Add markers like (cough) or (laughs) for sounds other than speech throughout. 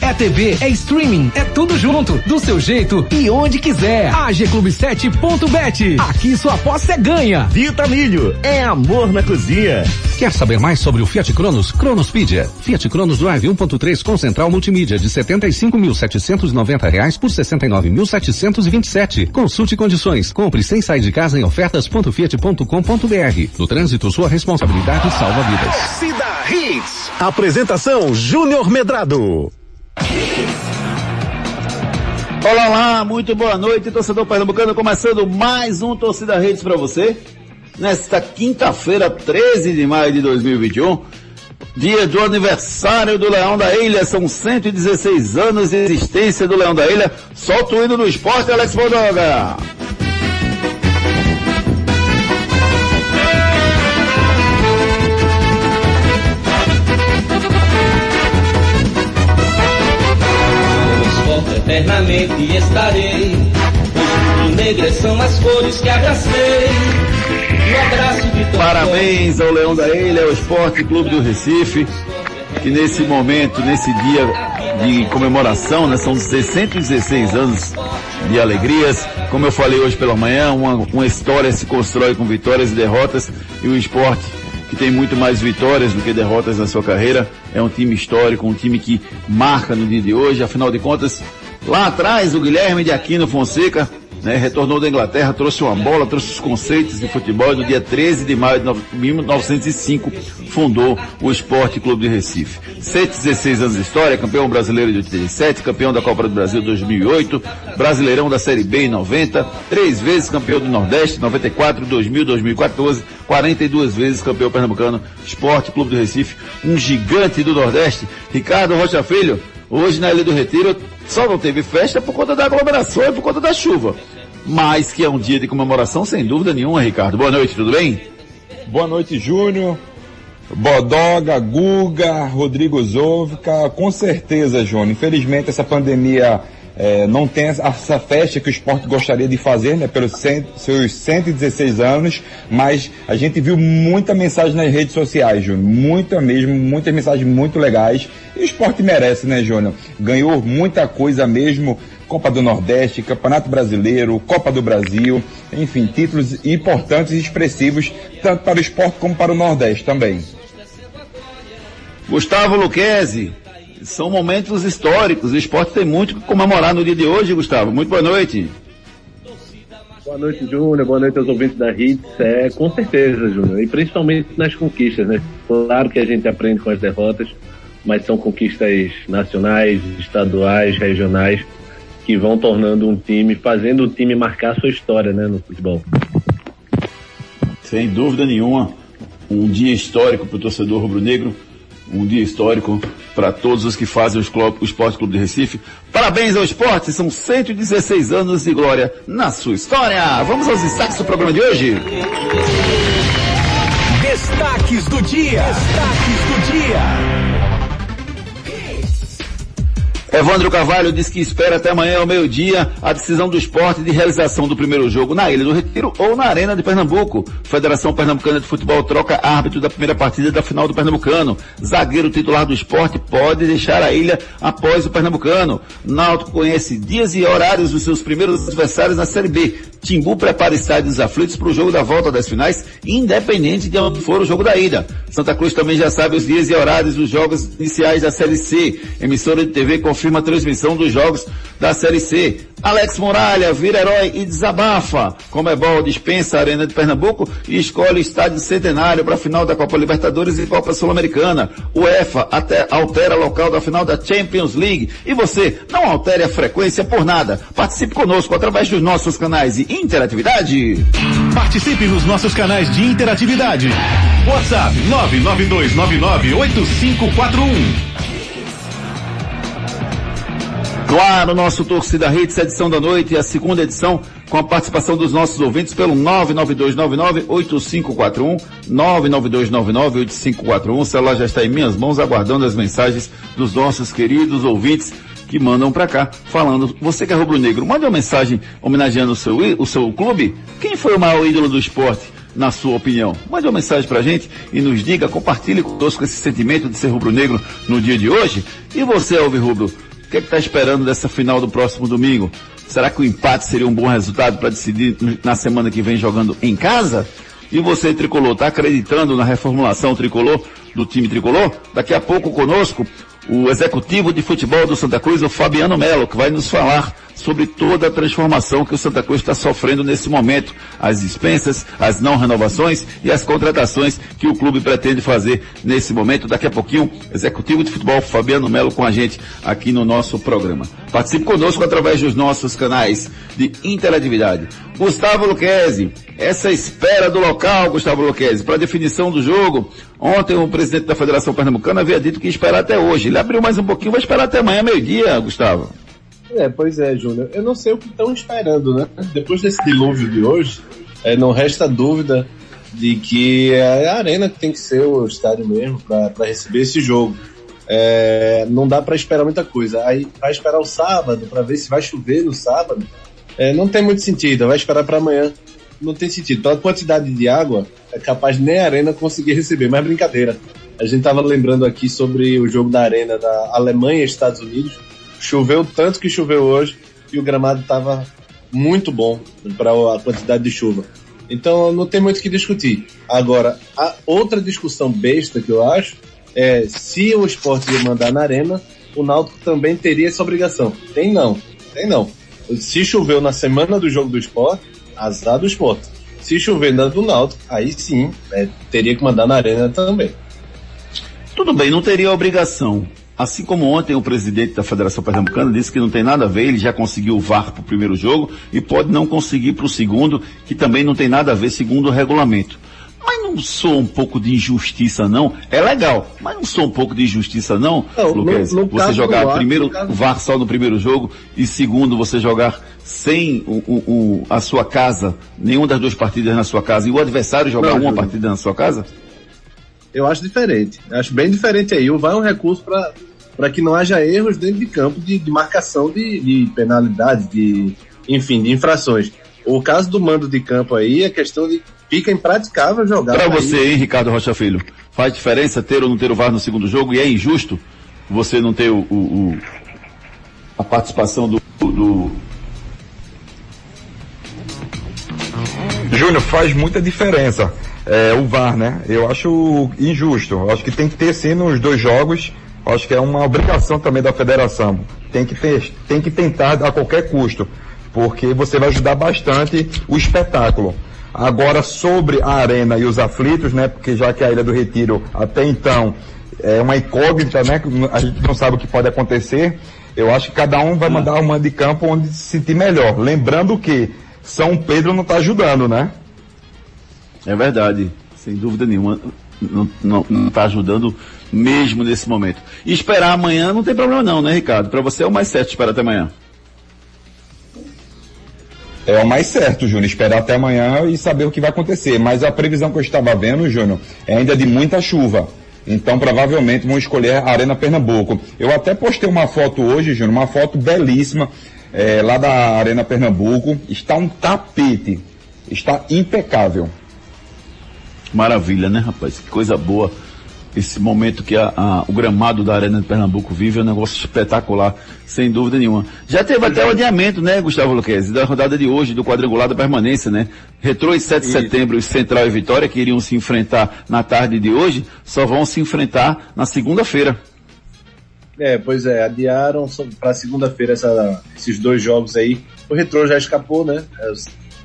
É TV, é streaming, é tudo junto, do seu jeito e onde quiser. AG Clube 7.bet. Aqui sua aposta é ganha. Vitamilho, é amor na cozinha. Quer saber mais sobre o Fiat Cronos? Cronospedia. Fiat Cronos Drive 1.3 com central multimídia de 75.790 reais por 69.727. Consulte condições. Compre sem sair de casa em ofertas.fiat.com.br. No trânsito, sua responsabilidade salva vidas. Cida Hits. Apresentação Júnior Medrado. Olá, olá, muito boa noite, torcedor pernambucano, começando mais um Torcida Redes para você. Nesta quinta-feira, 13 de maio de 2021, dia do aniversário do Leão da Ilha, são 116 anos de existência do Leão da Ilha. Solta o hino do esporte, Alex Bodoga. Eternamente estarei. Negras são as cores que abracei. Um Parabéns ao Leão da Ilha, ao Esporte Clube do Recife, que nesse momento, nesse dia de comemoração, né, são 116 anos de alegrias. Como eu falei hoje pela manhã, uma, uma história se constrói com vitórias e derrotas, e o esporte que tem muito mais vitórias do que derrotas na sua carreira. É um time histórico, um time que marca no dia de hoje. Afinal de contas, Lá atrás, o Guilherme de Aquino Fonseca, né, retornou da Inglaterra, trouxe uma bola, trouxe os conceitos de futebol e no dia 13 de maio de 1905 fundou o Esporte Clube de Recife. 116 anos de história, campeão brasileiro de 87, campeão da Copa do Brasil 2008, brasileirão da Série B em 90, três vezes campeão do Nordeste, 94, 2000, 2014, 42 vezes campeão pernambucano, Esporte Clube do Recife, um gigante do Nordeste, Ricardo Rocha Filho, hoje na Ilha do Retiro só não teve festa por conta da aglomeração e por conta da chuva. Mas que é um dia de comemoração, sem dúvida nenhuma, Ricardo. Boa noite, tudo bem? Boa noite, Júnior. Bodoga, Guga, Rodrigo Zovka, com certeza, Júnior. Infelizmente, essa pandemia é, não tem essa festa que o esporte gostaria de fazer, né, pelos cento, seus 116 anos, mas a gente viu muita mensagem nas redes sociais, Júnior, muita mesmo, muitas mensagens muito legais, e o esporte merece, né, Júnior? Ganhou muita coisa mesmo, Copa do Nordeste, Campeonato Brasileiro, Copa do Brasil, enfim, títulos importantes e expressivos, tanto para o esporte como para o Nordeste também. Gustavo Luquezzi, são momentos históricos. O esporte tem muito que comemorar no dia de hoje, Gustavo. Muito boa noite. Boa noite, Júnior. Boa noite aos ouvintes da Hits. É, com certeza, Júnior. E principalmente nas conquistas, né? Claro que a gente aprende com as derrotas, mas são conquistas nacionais, estaduais, regionais, que vão tornando um time, fazendo o time marcar sua história, né, no futebol. Sem dúvida nenhuma. Um dia histórico para o torcedor rubro-negro um dia histórico para todos os que fazem o, Esporte Clube de Recife. Parabéns ao esporte, são 116 anos de glória na sua história. Vamos aos destaques do programa de hoje. Destaques do dia. Destaques do dia. Evandro Carvalho diz que espera até amanhã ao meio-dia a decisão do esporte de realização do primeiro jogo na Ilha do Retiro ou na Arena de Pernambuco. Federação Pernambucana de Futebol troca árbitro da primeira partida da final do Pernambucano. Zagueiro titular do esporte pode deixar a ilha após o Pernambucano. Náutico conhece dias e horários dos seus primeiros adversários na Série B. Timbu prepara estádios aflitos para o jogo da volta das finais, independente de onde for o jogo da ida. Santa Cruz também já sabe os dias e horários dos jogos iniciais da Série C. Emissora de TV confirma a transmissão dos jogos da Série C. Alex Muralha vira herói e desabafa. Comebol dispensa a Arena de Pernambuco e escolhe estádio centenário para a final da Copa Libertadores e Copa Sul-Americana. O EFA até altera local da final da Champions League. E você, não altere a frequência por nada. Participe conosco através dos nossos canais de interatividade. Participe nos nossos canais de interatividade. WhatsApp 992998541. No ar, o nosso Torcida Hits, edição da noite, a segunda edição, com a participação dos nossos ouvintes pelo 99299-8541, 99299-8541. O celular já está em minhas mãos, aguardando as mensagens dos nossos queridos ouvintes que mandam para cá, falando, você que é rubro-negro, mande uma mensagem homenageando o seu, o seu clube. Quem foi o maior ídolo do esporte? na sua opinião? Mande uma mensagem pra gente e nos diga, compartilhe conosco esse sentimento de ser rubro-negro no dia de hoje. E você, Alves Rubro, o que é está esperando dessa final do próximo domingo? Será que o empate seria um bom resultado para decidir na semana que vem jogando em casa? E você, Tricolor, está acreditando na reformulação tricolor do time tricolor? Daqui a pouco conosco, o executivo de futebol do Santa Cruz, o Fabiano Melo, que vai nos falar sobre toda a transformação que o Santa Cruz está sofrendo nesse momento, as dispensas, as não renovações e as contratações que o clube pretende fazer nesse momento. Daqui a pouquinho, executivo de futebol Fabiano Melo com a gente aqui no nosso programa. Participe conosco através dos nossos canais de interatividade. Gustavo Luquezzi, essa espera do local, Gustavo Luquezzi, para a definição do jogo. Ontem o presidente da Federação Pernambucana havia dito que ia esperar até hoje. Ele abriu mais um pouquinho, vai esperar até amanhã, meio-dia, Gustavo. É, pois é, Júnior. Eu não sei o que estão esperando, né? Depois desse dilúvio de hoje, é, não resta dúvida de que é a arena que tem que ser o estádio mesmo para receber esse jogo. É, não dá para esperar muita coisa. Aí vai esperar o sábado para ver se vai chover no sábado. É, não tem muito sentido. Vai esperar para amanhã. Não tem sentido. Pela quantidade de água, é capaz nem a arena conseguir receber. Mas brincadeira. A gente tava lembrando aqui sobre o jogo da arena da Alemanha e Estados Unidos Choveu tanto que choveu hoje e o gramado estava muito bom para a quantidade de chuva. Então não tem muito o que discutir. Agora, a outra discussão besta que eu acho é se o esporte ia mandar na arena, o Náutico também teria essa obrigação. Tem não, tem não. Se choveu na semana do jogo do esporte, azar do esporte. Se chover na do Náutico, aí sim, é, teria que mandar na arena também. Tudo bem, não teria obrigação. Assim como ontem o presidente da Federação Pernambucana disse que não tem nada a ver, ele já conseguiu o VAR para o primeiro jogo e pode não conseguir para o segundo, que também não tem nada a ver segundo o regulamento. Mas não sou um pouco de injustiça, não? É legal, mas não sou um pouco de injustiça, não, não você jogar VAR, primeiro o VAR só no primeiro jogo e segundo você jogar sem o, o, o, a sua casa, nenhuma das duas partidas na sua casa, e o adversário jogar não, uma partida na sua casa? Eu acho diferente. Eu acho bem diferente aí. O VAR é um recurso para para que não haja erros dentro de campo de, de marcação de, de penalidades, de, enfim, de infrações. O caso do mando de campo aí é questão de fica impraticável jogar. Para você, hein, Ricardo Rocha Filho, faz diferença ter ou não ter o VAR no segundo jogo e é injusto você não ter o, o, o a participação do, do... Júnior, faz muita diferença é, o VAR, né? Eu acho injusto. Eu acho que tem que ter sim nos dois jogos Acho que é uma obrigação também da federação. Tem que, ter, tem que tentar a qualquer custo, porque você vai ajudar bastante o espetáculo. Agora, sobre a arena e os aflitos, né? Porque já que a Ilha do Retiro até então é uma incógnita, né? A gente não sabe o que pode acontecer. Eu acho que cada um vai mandar uma de campo onde se sentir melhor. Lembrando que São Pedro não está ajudando, né? É verdade, sem dúvida nenhuma. Não está ajudando mesmo nesse momento. E esperar amanhã não tem problema não, né, Ricardo? Para você é o mais certo esperar até amanhã. É o mais certo, Júnior, esperar até amanhã e saber o que vai acontecer. Mas a previsão que eu estava vendo, Júnior, é ainda de muita chuva. Então, provavelmente vão escolher a Arena Pernambuco. Eu até postei uma foto hoje, Júnior, uma foto belíssima, é, lá da Arena Pernambuco. Está um tapete. Está impecável. Maravilha, né, rapaz? Que coisa boa esse momento que a, a, o gramado da Arena de Pernambuco vive é um negócio espetacular, sem dúvida nenhuma. Já teve até o adiamento, né, Gustavo Luquezzi, da rodada de hoje, do quadrangular da permanência, né? Retrô e 7 de setembro, Central e Vitória, que iriam se enfrentar na tarde de hoje, só vão se enfrentar na segunda-feira. É, pois é, adiaram para segunda-feira esses dois jogos aí. O Retrô já escapou, né? É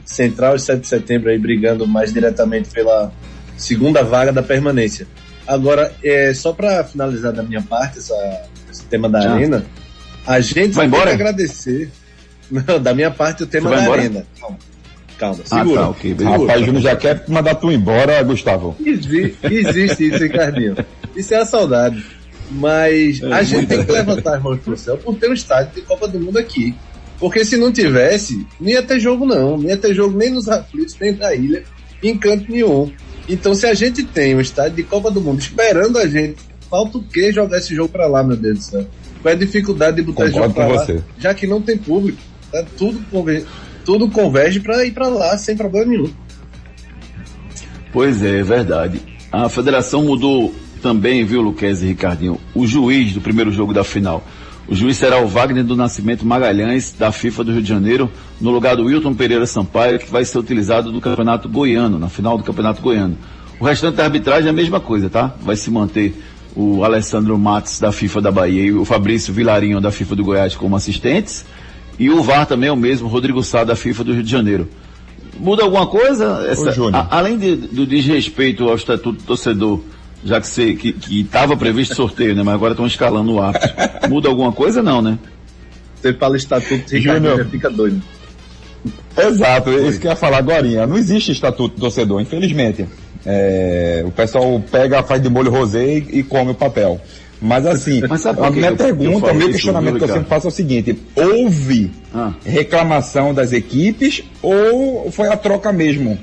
Central e 7 de setembro aí brigando mais diretamente pela segunda vaga da permanência. Agora, é, só para finalizar da minha parte essa, esse tema da arena, a gente vai embora? agradecer. Não, da minha parte o tema da embora? arena. Calma, calma, segura. Ah, tá, okay, Rapaz, Júnior já quer mandar tu embora, Gustavo. Existe, existe isso, Ricardinho. Isso é a saudade. Mas é, a gente tem que levantar as mãos pro céu por ter um estádio de Copa do Mundo aqui. Porque se não tivesse, não ia ter jogo não. Não ia ter jogo nem nos aflitos, nem na ilha, em canto nenhum. Então, se a gente tem um estádio de Copa do Mundo esperando a gente, falta o que jogar esse jogo para lá, meu Deus do céu? Qual é a dificuldade de botar esse jogo para lá? Você. Já que não tem público, tá? tudo, converge, tudo converge para ir para lá sem problema nenhum. Pois é, é verdade. A federação mudou também, viu, Luquez e Ricardinho, o juiz do primeiro jogo da final. O juiz será o Wagner do Nascimento Magalhães, da FIFA do Rio de Janeiro, no lugar do Wilton Pereira Sampaio, que vai ser utilizado no Campeonato Goiano, na final do Campeonato Goiano. O restante da arbitragem é a mesma coisa, tá? Vai se manter o Alessandro Matos, da FIFA da Bahia, e o Fabrício Vilarinho, da FIFA do Goiás, como assistentes. E o VAR também é o mesmo, Rodrigo Sá, da FIFA do Rio de Janeiro. Muda alguma coisa? Essa, a, além de, do desrespeito ao estatuto do torcedor, já que você que estava previsto sorteio, né? Mas agora estão escalando o árbitro. Muda alguma coisa não, né? Você fala estatuto, Ricardo fica doido. Exato, é isso que eu ia falar agora. Não existe estatuto do torcedor, infelizmente. É, o pessoal pega, faz de molho rosé e, e come o papel. Mas assim, Mas a minha pergunta, o meu questionamento que eu sempre faço é o seguinte: houve ah. reclamação das equipes ou foi a troca mesmo?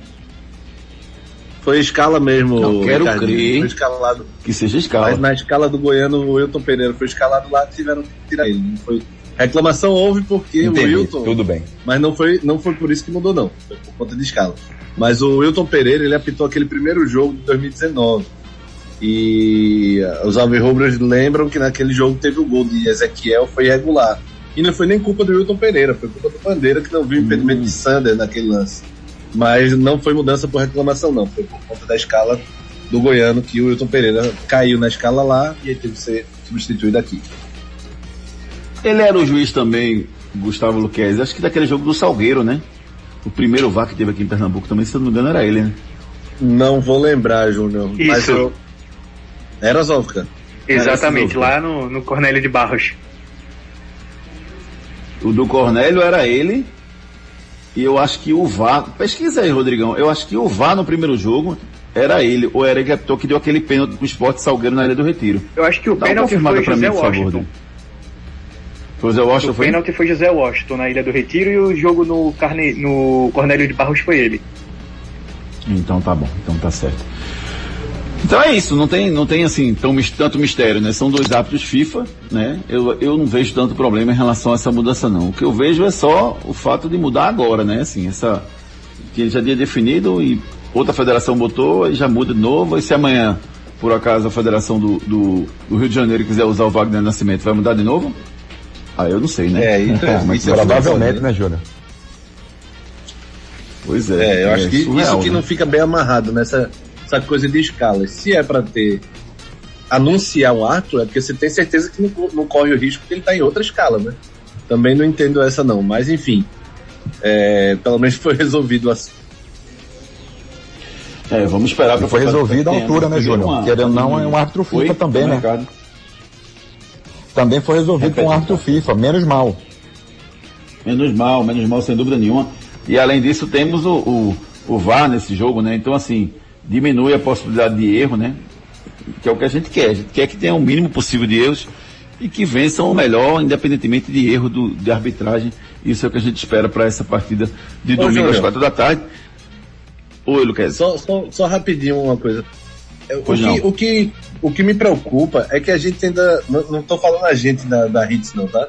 Foi escala mesmo. Não quero crer. Foi escalado. Que seja escala. Mas na escala do Goiano, o Wilton Pereira foi escalado lá e tiveram que tirar ele. Não foi. Reclamação houve porque Entendi, o Wilton. Tudo bem. Mas não foi, não foi por isso que mudou, não. Foi por conta de escala. Mas o Wilton Pereira, ele apitou aquele primeiro jogo de 2019. E os Alvirrubras lembram que naquele jogo teve o gol de Ezequiel, foi irregular. E não foi nem culpa do Wilton Pereira, foi culpa do Bandeira que não viu o impedimento hum. de Sander naquele lance. Mas não foi mudança por reclamação, não. Foi por conta da escala do Goiano que o Wilton Pereira caiu na escala lá e aí teve que ser substituído aqui. Ele era o juiz também, Gustavo Luquez, acho que daquele jogo do Salgueiro, né? O primeiro VAR que teve aqui em Pernambuco também, se eu não me engano, era ele, né? Não vou lembrar, Júnior. Mas eu... Era Zovka. Exatamente, lá no, no Cornélio de Barros. O do Cornélio era ele e eu acho que o VAR, pesquisa aí, Rodrigão, eu acho que o VAR no primeiro jogo era ele, ou era ele que deu aquele pênalti pro esporte Salgueiro na Ilha do Retiro. Eu acho que o pênalti foi José mim, Washington. Foi José Washington, o foi? pênalti foi José Washington na Ilha do Retiro e o jogo no, Carne... no Cornélio de Barros foi ele. Então tá bom, então tá certo. Então é isso, não tem, não tem assim tão, tanto mistério, né? São dois hábitos FIFA, né? Eu, eu não vejo tanto problema em relação a essa mudança, não. O que eu vejo é só o fato de mudar agora, né? Assim, essa. Que já tinha definido e outra federação botou e já muda de novo. E se amanhã, por acaso, a federação do, do, do Rio de Janeiro quiser usar o Wagner Nascimento, vai mudar de novo? Ah, eu não sei, né? É, (laughs) então, mas provavelmente, né, Júnior? Pois é. É, eu é acho que surreal, isso que né? não fica bem amarrado nessa essa coisa de escala. Se é para ter anunciar um ato, é porque você tem certeza que não, não corre o risco que ele está em outra escala, né? Também não entendo essa não, mas enfim, é, pelo menos foi (laughs) resolvido assim. É, vamos esperar para foi resolvido a altura, né, Júnior? Querendo não, é um árbitro FIFA foi? também, né? Mercado. Também foi resolvido Repete, com um árbitro FIFA, menos mal. Menos mal, menos mal, sem dúvida nenhuma. E além disso, temos o, o, o VAR nesse jogo, né? Então, assim, diminui a possibilidade de erro, né? Que é o que a gente quer. A gente quer que tenha o mínimo possível de erros e que vençam o melhor, independentemente de erro do, de arbitragem. Isso é o que a gente espera para essa partida de domingo às quatro da tarde. Oi, Lucas. Só, só, só rapidinho uma coisa. É, o que, o, que, o que me preocupa é que a gente ainda. Não estou falando a gente da, da Hits, não, tá?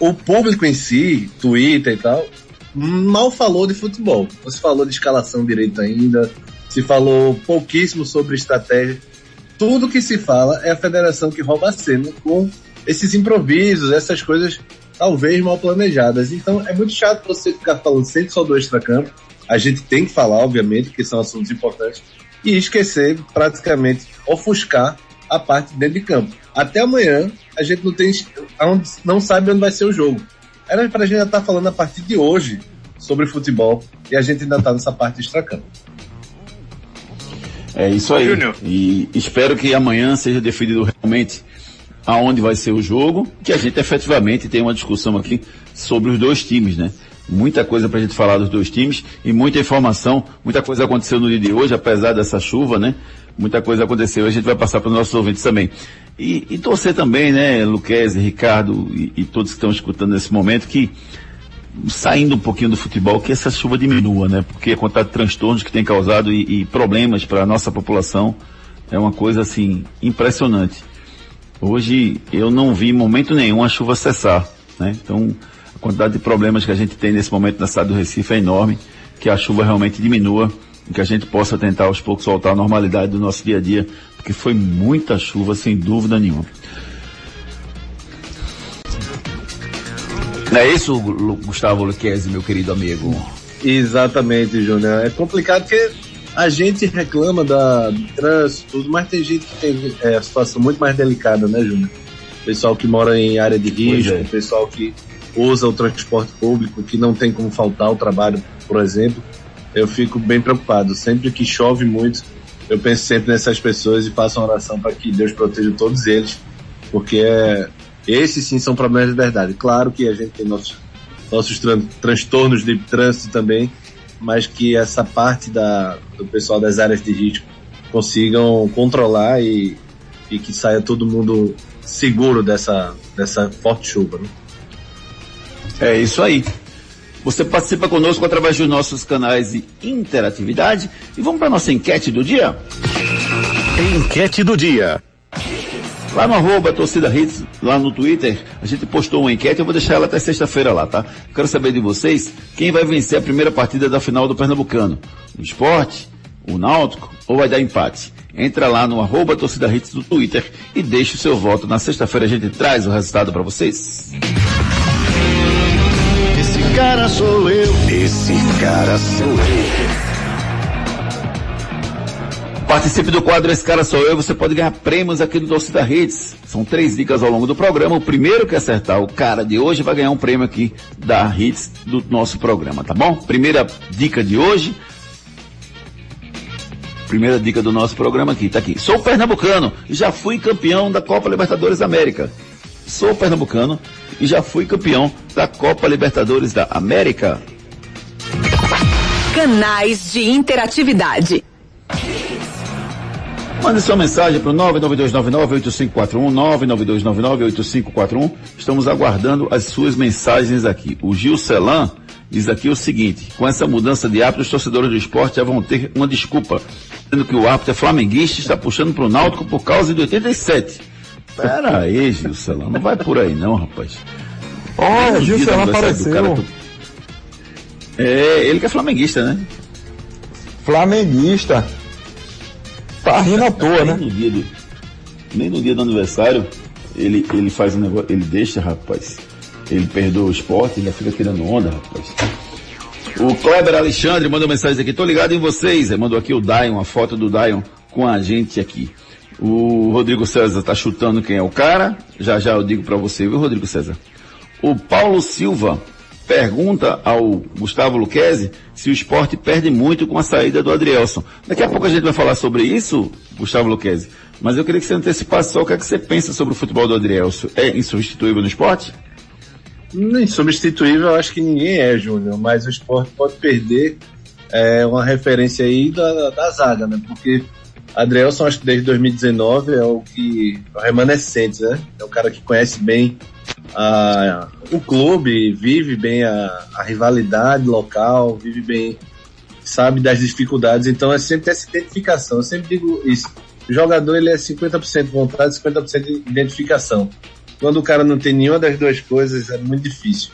O público em si, Twitter e tal, mal falou de futebol. Você falou de escalação direito ainda, se falou pouquíssimo sobre estratégia. Tudo que se fala é a federação que rouba a cena com esses improvisos, essas coisas talvez mal planejadas. Então é muito chato você ficar falando sempre só do extracampo. A gente tem que falar, obviamente, que são assuntos importantes, e esquecer, praticamente, ofuscar a parte dentro de campo. Até amanhã, a gente não tem, não sabe onde vai ser o jogo. Era para a gente já estar tá falando a partir de hoje sobre futebol e a gente ainda está nessa parte extracampo. É isso aí. Júnior. E espero que amanhã seja definido realmente aonde vai ser o jogo, que a gente efetivamente tem uma discussão aqui sobre os dois times, né? Muita coisa para a gente falar dos dois times e muita informação, muita coisa aconteceu no dia de hoje, apesar dessa chuva, né? Muita coisa aconteceu, a gente vai passar para os nossos ouvintes também. E, e torcer também, né, Luquezzi, Ricardo e, e todos que estão escutando nesse momento, que saindo um pouquinho do futebol, que essa chuva diminua, né? Porque a quantidade de transtornos que tem causado e, e problemas para a nossa população é uma coisa assim impressionante. Hoje eu não vi momento nenhum a chuva cessar, né? Então a quantidade de problemas que a gente tem nesse momento na cidade do Recife é enorme, que a chuva realmente diminua que a gente possa tentar aos poucos voltar à normalidade do nosso dia a dia, porque foi muita chuva, sem dúvida nenhuma. Não é isso, Gustavo Luquezzi, meu querido amigo? Exatamente, Júnior. É complicado porque a gente reclama da, do trânsito, tudo, mas tem gente que tem é, a situação muito mais delicada, né, Júnior? Pessoal que mora em área de risco, é. pessoal que usa o transporte público, que não tem como faltar o trabalho, por exemplo. Eu fico bem preocupado. Sempre que chove muito, eu penso sempre nessas pessoas e faço uma oração para que Deus proteja todos eles, porque é, esses sim são problemas de verdade. Claro que a gente tem nossos, nossos tran transtornos de trânsito também, mas que essa parte da, do pessoal das áreas de risco consigam controlar e, e que saia todo mundo seguro dessa, dessa forte chuva. Né? É isso aí. Você participa conosco através dos nossos canais de interatividade e vamos para nossa enquete do dia? Enquete do dia. Lá no arroba torcida hits, lá no Twitter, a gente postou uma enquete, eu vou deixar ela até sexta-feira lá, tá? Quero saber de vocês quem vai vencer a primeira partida da final do Pernambucano. O esporte, o Náutico ou vai dar empate? Entra lá no arroba torcida hits do Twitter e deixe o seu voto. Na sexta-feira a gente traz o resultado para vocês. Esse cara sou eu. Esse cara sou eu. Participe do quadro Esse Cara Sou Eu, você pode ganhar prêmios aqui no Torcida Redes. São três dicas ao longo do programa. O primeiro que acertar o cara de hoje vai ganhar um prêmio aqui da Hits do nosso programa, tá bom? Primeira dica de hoje. Primeira dica do nosso programa aqui, tá aqui. Sou pernambucano e já fui campeão da Copa Libertadores da América. Sou pernambucano e já fui campeão da Copa Libertadores da América. Canais de interatividade. Mande sua mensagem para o 99299-8541, 99299-8541. Estamos aguardando as suas mensagens aqui. O Gil Celan diz aqui o seguinte, com essa mudança de hábito, os torcedores do esporte já vão ter uma desculpa, dizendo que o árbitro é flamenguista e está puxando para o Náutico por causa de 87. Pera aí, Gil Celan, não vai por aí não, rapaz. Olha, Gil Celan apareceu. É, ele que é flamenguista, né? Flamenguista. Tá rindo à toa, né? No dia do, nem no dia do aniversário, ele, ele faz um negócio, ele deixa, rapaz. Ele perdoa o esporte, ele fica tirando onda, rapaz. O Kleber Alexandre mandou mensagem aqui, tô ligado em vocês. Ele mandou aqui o Dion, uma foto do Dion com a gente aqui. O Rodrigo César tá chutando quem é o cara. Já já eu digo para você, viu, Rodrigo César? O Paulo Silva pergunta ao Gustavo Luquezzi se o esporte perde muito com a saída do Adrielson. Daqui a pouco a gente vai falar sobre isso, Gustavo Luquezzi. Mas eu queria que você antecipasse só o que é que você pensa sobre o futebol do Adrielson. É insubstituível no esporte? Insubstituível eu acho que ninguém é, Júnior, mas o esporte pode perder é, uma referência aí da, da zaga, né? Porque Adrielson, acho que desde 2019 é o que é o remanescente, né? É o cara que conhece bem a, o clube, vive bem a, a, rivalidade local, vive bem, sabe das dificuldades, então é sempre essa identificação. Eu sempre digo isso. O jogador ele é 50% vontade, 50% identificação. Quando o cara não tem nenhuma das duas coisas, é muito difícil.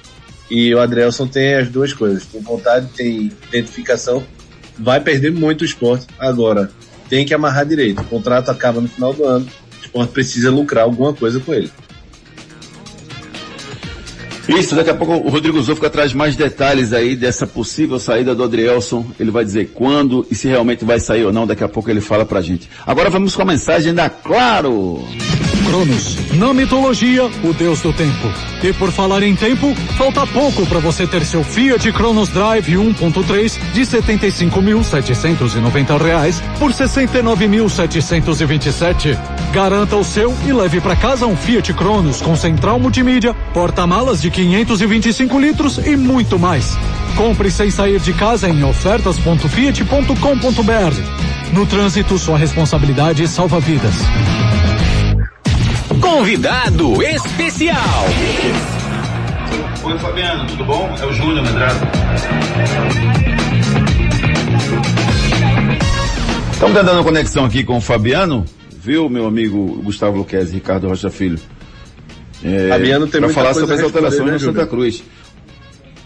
E o Adrielson tem as duas coisas. Tem vontade, tem identificação. Vai perder muito o esporte. Agora, tem que amarrar direito. O contrato acaba no final do ano. O esporte precisa lucrar alguma coisa com ele. Isso, daqui a pouco o Rodrigo Zofco traz mais detalhes aí dessa possível saída do Adrielson. Ele vai dizer quando e se realmente vai sair ou não. Daqui a pouco ele fala pra gente. Agora vamos com a mensagem da Claro. Cronos, na mitologia, o deus do tempo. E por falar em tempo, falta pouco para você ter seu Fiat Cronos Drive 1.3 de 75.790 reais por R$ 69.727. Garanta o seu e leve para casa um Fiat Cronos com central multimídia, porta-malas de 525 litros e muito mais. Compre sem sair de casa em ofertas.fiat.com.br. No trânsito, sua responsabilidade salva vidas. Convidado especial. Oi, Fabiano, tudo bom? É o Júnior Medrado. Estamos tentando conexão aqui com o Fabiano, viu, meu amigo Gustavo Luquezzi, Ricardo Rocha Filho. É, Fabiano tem Para falar sobre as alterações né, no Santa Cruz.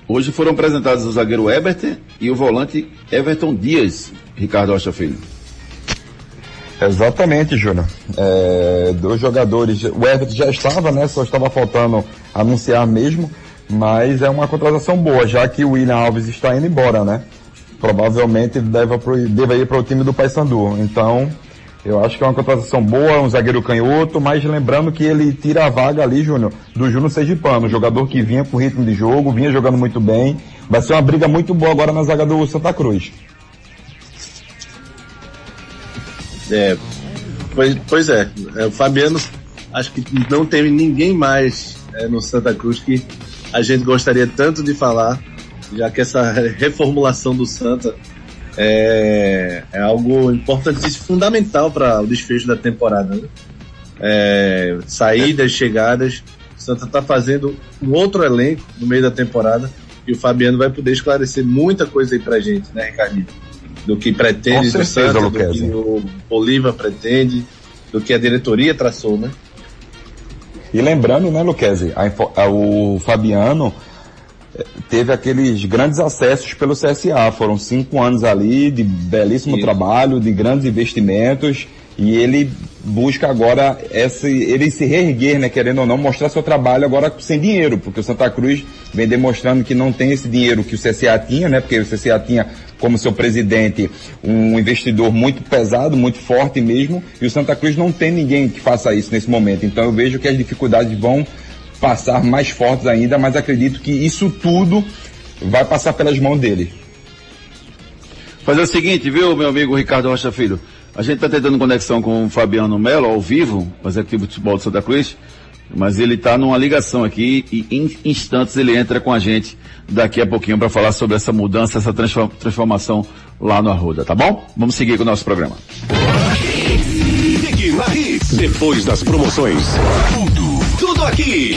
Hoje foram apresentados o zagueiro Everton e o volante Everton Dias, Ricardo Rocha Filho. Exatamente, Júnior. É, dois jogadores. O Everton já estava, né? Só estava faltando anunciar mesmo. Mas é uma contratação boa, já que o William Alves está indo embora, né? Provavelmente deve, deve ir para o time do Paysandu. Então, eu acho que é uma contratação boa, um zagueiro canhoto, mas lembrando que ele tira a vaga ali, Júnior, do Júnior Sergipano, jogador que vinha com ritmo de jogo, vinha jogando muito bem. Vai ser uma briga muito boa agora na zaga do Santa Cruz. É, pois, pois é, é, o Fabiano, acho que não tem ninguém mais é, no Santa Cruz que a gente gostaria tanto de falar, já que essa (laughs) reformulação do Santa é, é algo importante, fundamental para o desfecho da temporada. Né? É, saídas, chegadas, o Santa está fazendo um outro elenco no meio da temporada e o Fabiano vai poder esclarecer muita coisa aí pra gente, né, Ricardinho? Do que pretende do Santa, do que o Bolívar pretende, do que a diretoria traçou, né? E lembrando, né, Luquezzi, o Fabiano eh, teve aqueles grandes acessos pelo CSA. Foram cinco anos ali de belíssimo Isso. trabalho, de grandes investimentos. E ele busca agora esse, ele se reerguer, né, querendo ou não, mostrar seu trabalho agora sem dinheiro, porque o Santa Cruz vem demonstrando que não tem esse dinheiro que o CSA tinha, né, porque o CSA tinha como seu presidente um investidor muito pesado, muito forte mesmo, e o Santa Cruz não tem ninguém que faça isso nesse momento. Então eu vejo que as dificuldades vão passar mais fortes ainda, mas acredito que isso tudo vai passar pelas mãos dele. Fazer o seguinte, viu, meu amigo Ricardo Rocha Filho? A gente está tentando conexão com o Fabiano Melo ao vivo, o executivo de futebol de Santa Cruz, mas ele está numa ligação aqui e em instantes ele entra com a gente daqui a pouquinho para falar sobre essa mudança, essa transformação lá no Arruda, tá bom? Vamos seguir com o nosso programa. Depois das promoções, tudo, tudo aqui.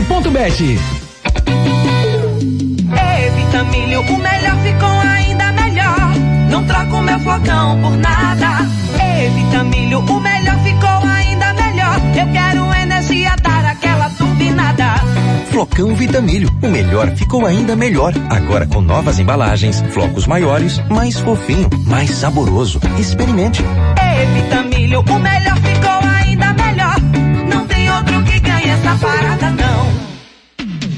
Bet. Evita milho, o melhor ficou ainda melhor. Não troco meu flocão por nada. Evita milho, o melhor ficou ainda melhor. Eu quero energia, dar aquela turbinada. Flocão Vitamilho, o melhor ficou ainda melhor. Agora com novas embalagens, flocos maiores, mais fofinho, mais saboroso. Experimente. Evita milho, o melhor ficou ainda melhor. Não tem outro que ganhe essa parada não.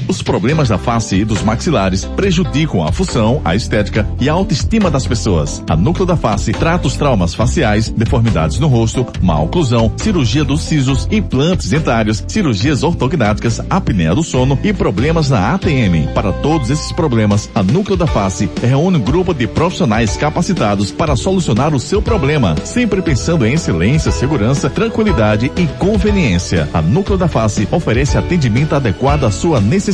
Os problemas da face e dos maxilares prejudicam a função, a estética e a autoestima das pessoas. A Núcleo da Face trata os traumas faciais, deformidades no rosto, má oclusão, cirurgia dos sisos, implantes dentários, cirurgias ortognáticas, apneia do sono e problemas na ATM. Para todos esses problemas, a Núcleo da Face reúne um grupo de profissionais capacitados para solucionar o seu problema, sempre pensando em excelência, segurança, tranquilidade e conveniência. A Núcleo da Face oferece atendimento adequado à sua necessidade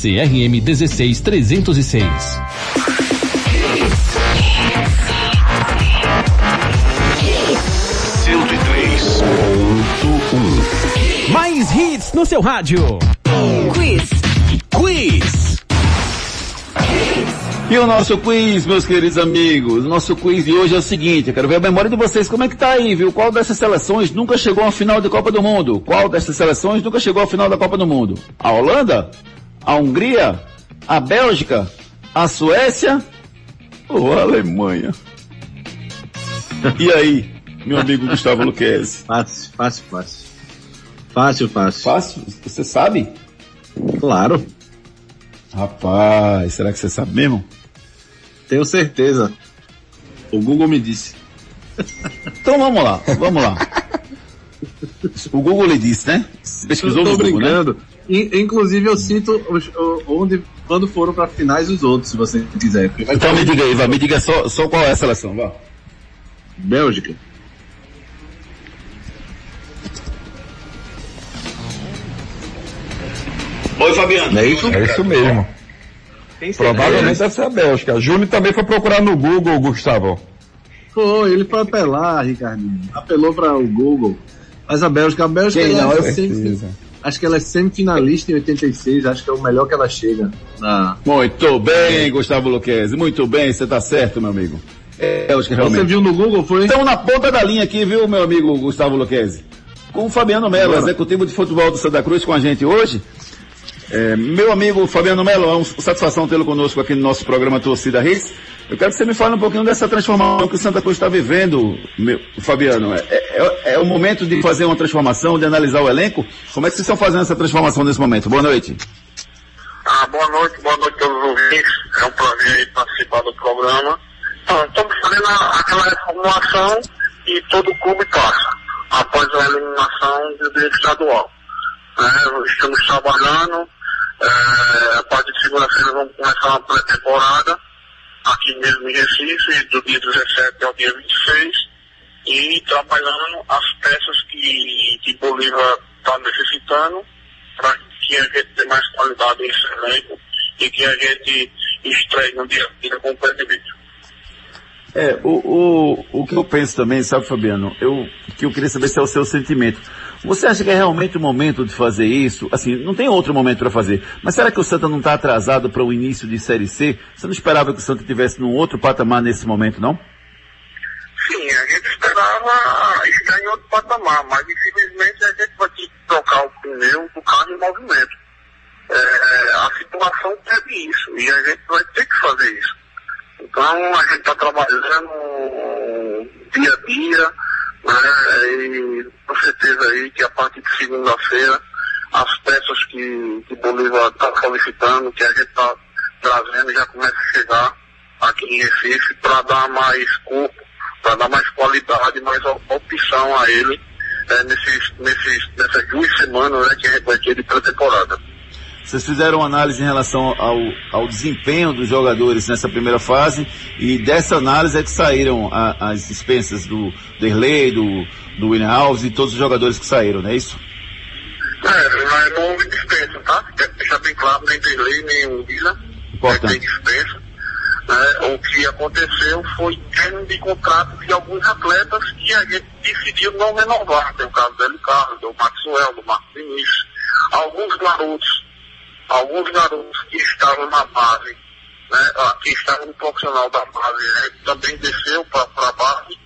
CRM 16306. Mais hits no seu rádio. Quiz. Quiz. E o nosso quiz, meus queridos amigos, o nosso quiz de hoje é o seguinte, eu quero ver a memória de vocês, como é que tá aí, viu? Qual dessas seleções nunca chegou à final da Copa do Mundo? Qual dessas seleções nunca chegou à final da Copa do Mundo? A Holanda? A Hungria, a Bélgica, a Suécia Ô, Alemanha. E aí, meu amigo Gustavo Luquezzi? (laughs) Fácil, fácil, fácil. Fácil, fácil. Fácil? Você sabe? Claro. Rapaz, será que você sabe mesmo? Tenho certeza. O Google me disse. Então vamos lá, vamos lá. (laughs) O Google lhe disse, né? Pesquisou eu tô no Google, né? brincando. In- inclusive eu cito os- o- onde, quando foram para finais os outros, se você quiser. Vai Então me diga aí, vai, me diga só, só qual é a seleção, vá. Bélgica. Oi, Fabiano. É isso? É isso mesmo. Tem Provavelmente deve ser a Bélgica. Júnior também foi procurar no Google, Gustavo. Foi, ele foi apelar, Ricardinho. Apelou para o Google. Mas a Bélgica, a Bélgica Quem ela não? é Eu semif- acho que ela é semifinalista em 86, acho que é o melhor que ela chega na. Muito bem, Gustavo Luquezzi. Muito bem, você tá certo, meu amigo. É, acho que realmente. Você viu no Google, foi? Estamos na ponta da linha aqui, viu, meu amigo Gustavo Luquezzi? Com o Fabiano Melo, executivo de futebol do Santa Cruz, com a gente hoje. É, meu amigo Fabiano Melo, é uma satisfação tê-lo conosco aqui no nosso programa Torcida Hits. Eu quero que você me fale um pouquinho dessa transformação que o Santa Cruz está vivendo, meu, Fabiano. É, é- é o momento de fazer uma transformação, de analisar o elenco? Como é que vocês estão fazendo essa transformação nesse momento? Boa noite. Ah, boa noite, boa noite a todos os ouvintes. É um prazer participar do programa. Então, estamos fazendo aquela reformulação e todo o clube passa, após a eliminação do direito estadual. É, estamos trabalhando, é, a partir de segunda-feira vamos começar uma pré-temporada, aqui mesmo em Recife, do dia 17 ao dia 26, e trabalhando as peças que, que Bolívar está necessitando para que a gente tenha mais qualidade nesse elenco e que a gente estreie no dia a dia com o. É, o, o, o que eu penso também, sabe, Fabiano, eu, que eu queria saber se é o seu sentimento. Você acha que é realmente o momento de fazer isso? Assim, não tem outro momento para fazer. Mas será que o Santa não está atrasado para o início de Série C? Você não esperava que o Santa tivesse num outro patamar nesse momento, não? Sim, a gente esperava estar em outro patamar, mas infelizmente a gente vai ter que trocar o pneu do carro em movimento. É, a situação pede isso e a gente vai ter que fazer isso. Então a gente está trabalhando dia a dia, né, e com certeza aí que a partir de segunda-feira as peças que, que Bolívar está solicitando, que a gente está trazendo, já começa a chegar aqui em Recife para dar mais corpo, para dar mais qualidade, mais op- opção a ele é, nesses, nesses, nessas duas semanas né, que a gente vai ter de pré-temporada. Vocês fizeram análise em relação ao, ao desempenho dos jogadores nessa primeira fase e dessa análise é que saíram a- as dispensas do Derlei, do, do William Alves e todos os jogadores que saíram, não é isso? É, não houve dispensa, tá? Quero deixar bem claro, nem tem lei, nem o Vila, Importante. tem dispensa. né? O que aconteceu foi término de contrato de alguns atletas que a gente decidiu não renovar. Tem o caso do Hélio Carlos, do Maxwell, do Marcos Vinícius. Alguns garotos, alguns garotos que estavam na base, né, que estavam no profissional da base, gente também desceu para a base,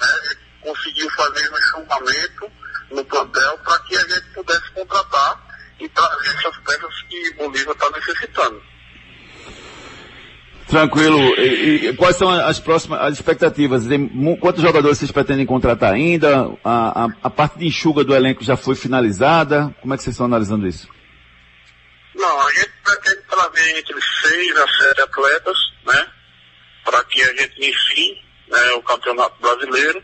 né, conseguiu fazer um enxugamento no plantel para que a gente pudesse contratar e trazer essas peças que Bolívar está necessitando. Tranquilo. E, e quais são as próximas as expectativas? Quantos jogadores vocês pretendem contratar ainda? A, a, a parte de enxuga do elenco já foi finalizada? Como é que vocês estão analisando isso? Não, a gente pretende trazer entre seis a sete atletas, né? Para que a gente inicie né, o campeonato brasileiro.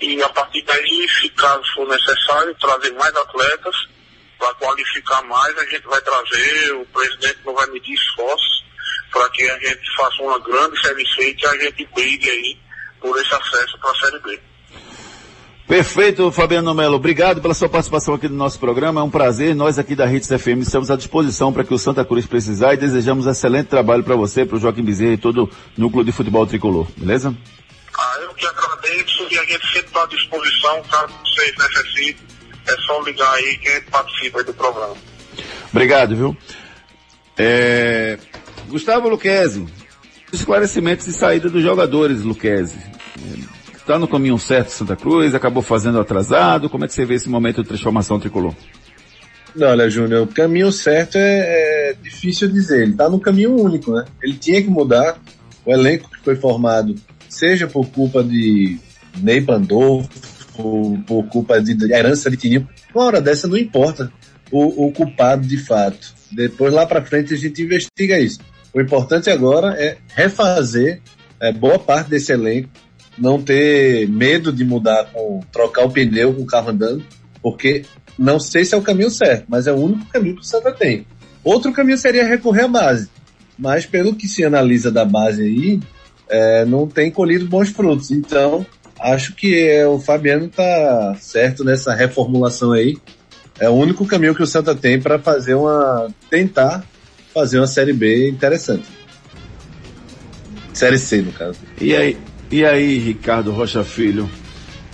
E a partir daí, se caso for necessário, trazer mais atletas para qualificar mais, a gente vai trazer, o presidente não vai medir esforços para que a gente faça uma grande Série C e que a gente brigue aí por esse acesso para a Série B. Perfeito, Fabiano Melo. Obrigado pela sua participação aqui no nosso programa. É um prazer. Nós aqui da Hits FM estamos à disposição para que o Santa Cruz precisar e desejamos excelente trabalho para você, para o Joaquim Bezerra e todo o núcleo de futebol tricolor. Beleza? Ah, eu que agradeço e a gente sempre está à disposição, caso vocês necessitem, é só ligar aí que a gente participa aí do programa. Obrigado, viu? É... Gustavo Luquezzi. Esclarecimentos de saída dos jogadores, Luquezzi. Está no caminho certo Santa Cruz, acabou fazendo atrasado. Como é que você vê esse momento de transformação tricolor? Não, olha, Júnior, o caminho certo é, é difícil dizer. Ele tá no caminho único, né? Ele tinha que mudar. o elenco que foi formado, seja por culpa de Ney Pandolfo, por, por culpa de herança de Tininho, uma hora dessa não importa o, o culpado de fato. Depois lá para frente a gente investiga isso. O importante agora é refazer é, boa parte desse elenco, não ter medo de mudar, com, trocar o pneu com o carro andando, porque não sei se é o caminho certo, mas é o único caminho que o Santa tem. Outro caminho seria recorrer à base, mas pelo que se analisa da base aí, é, não tem colhido bons frutos. Então, acho que é, o Fabiano tá certo nessa reformulação aí. É o único caminho que o Santa tem para fazer uma. tentar fazer uma série B interessante. Série C, no caso. E aí, e aí, Ricardo Rocha Filho?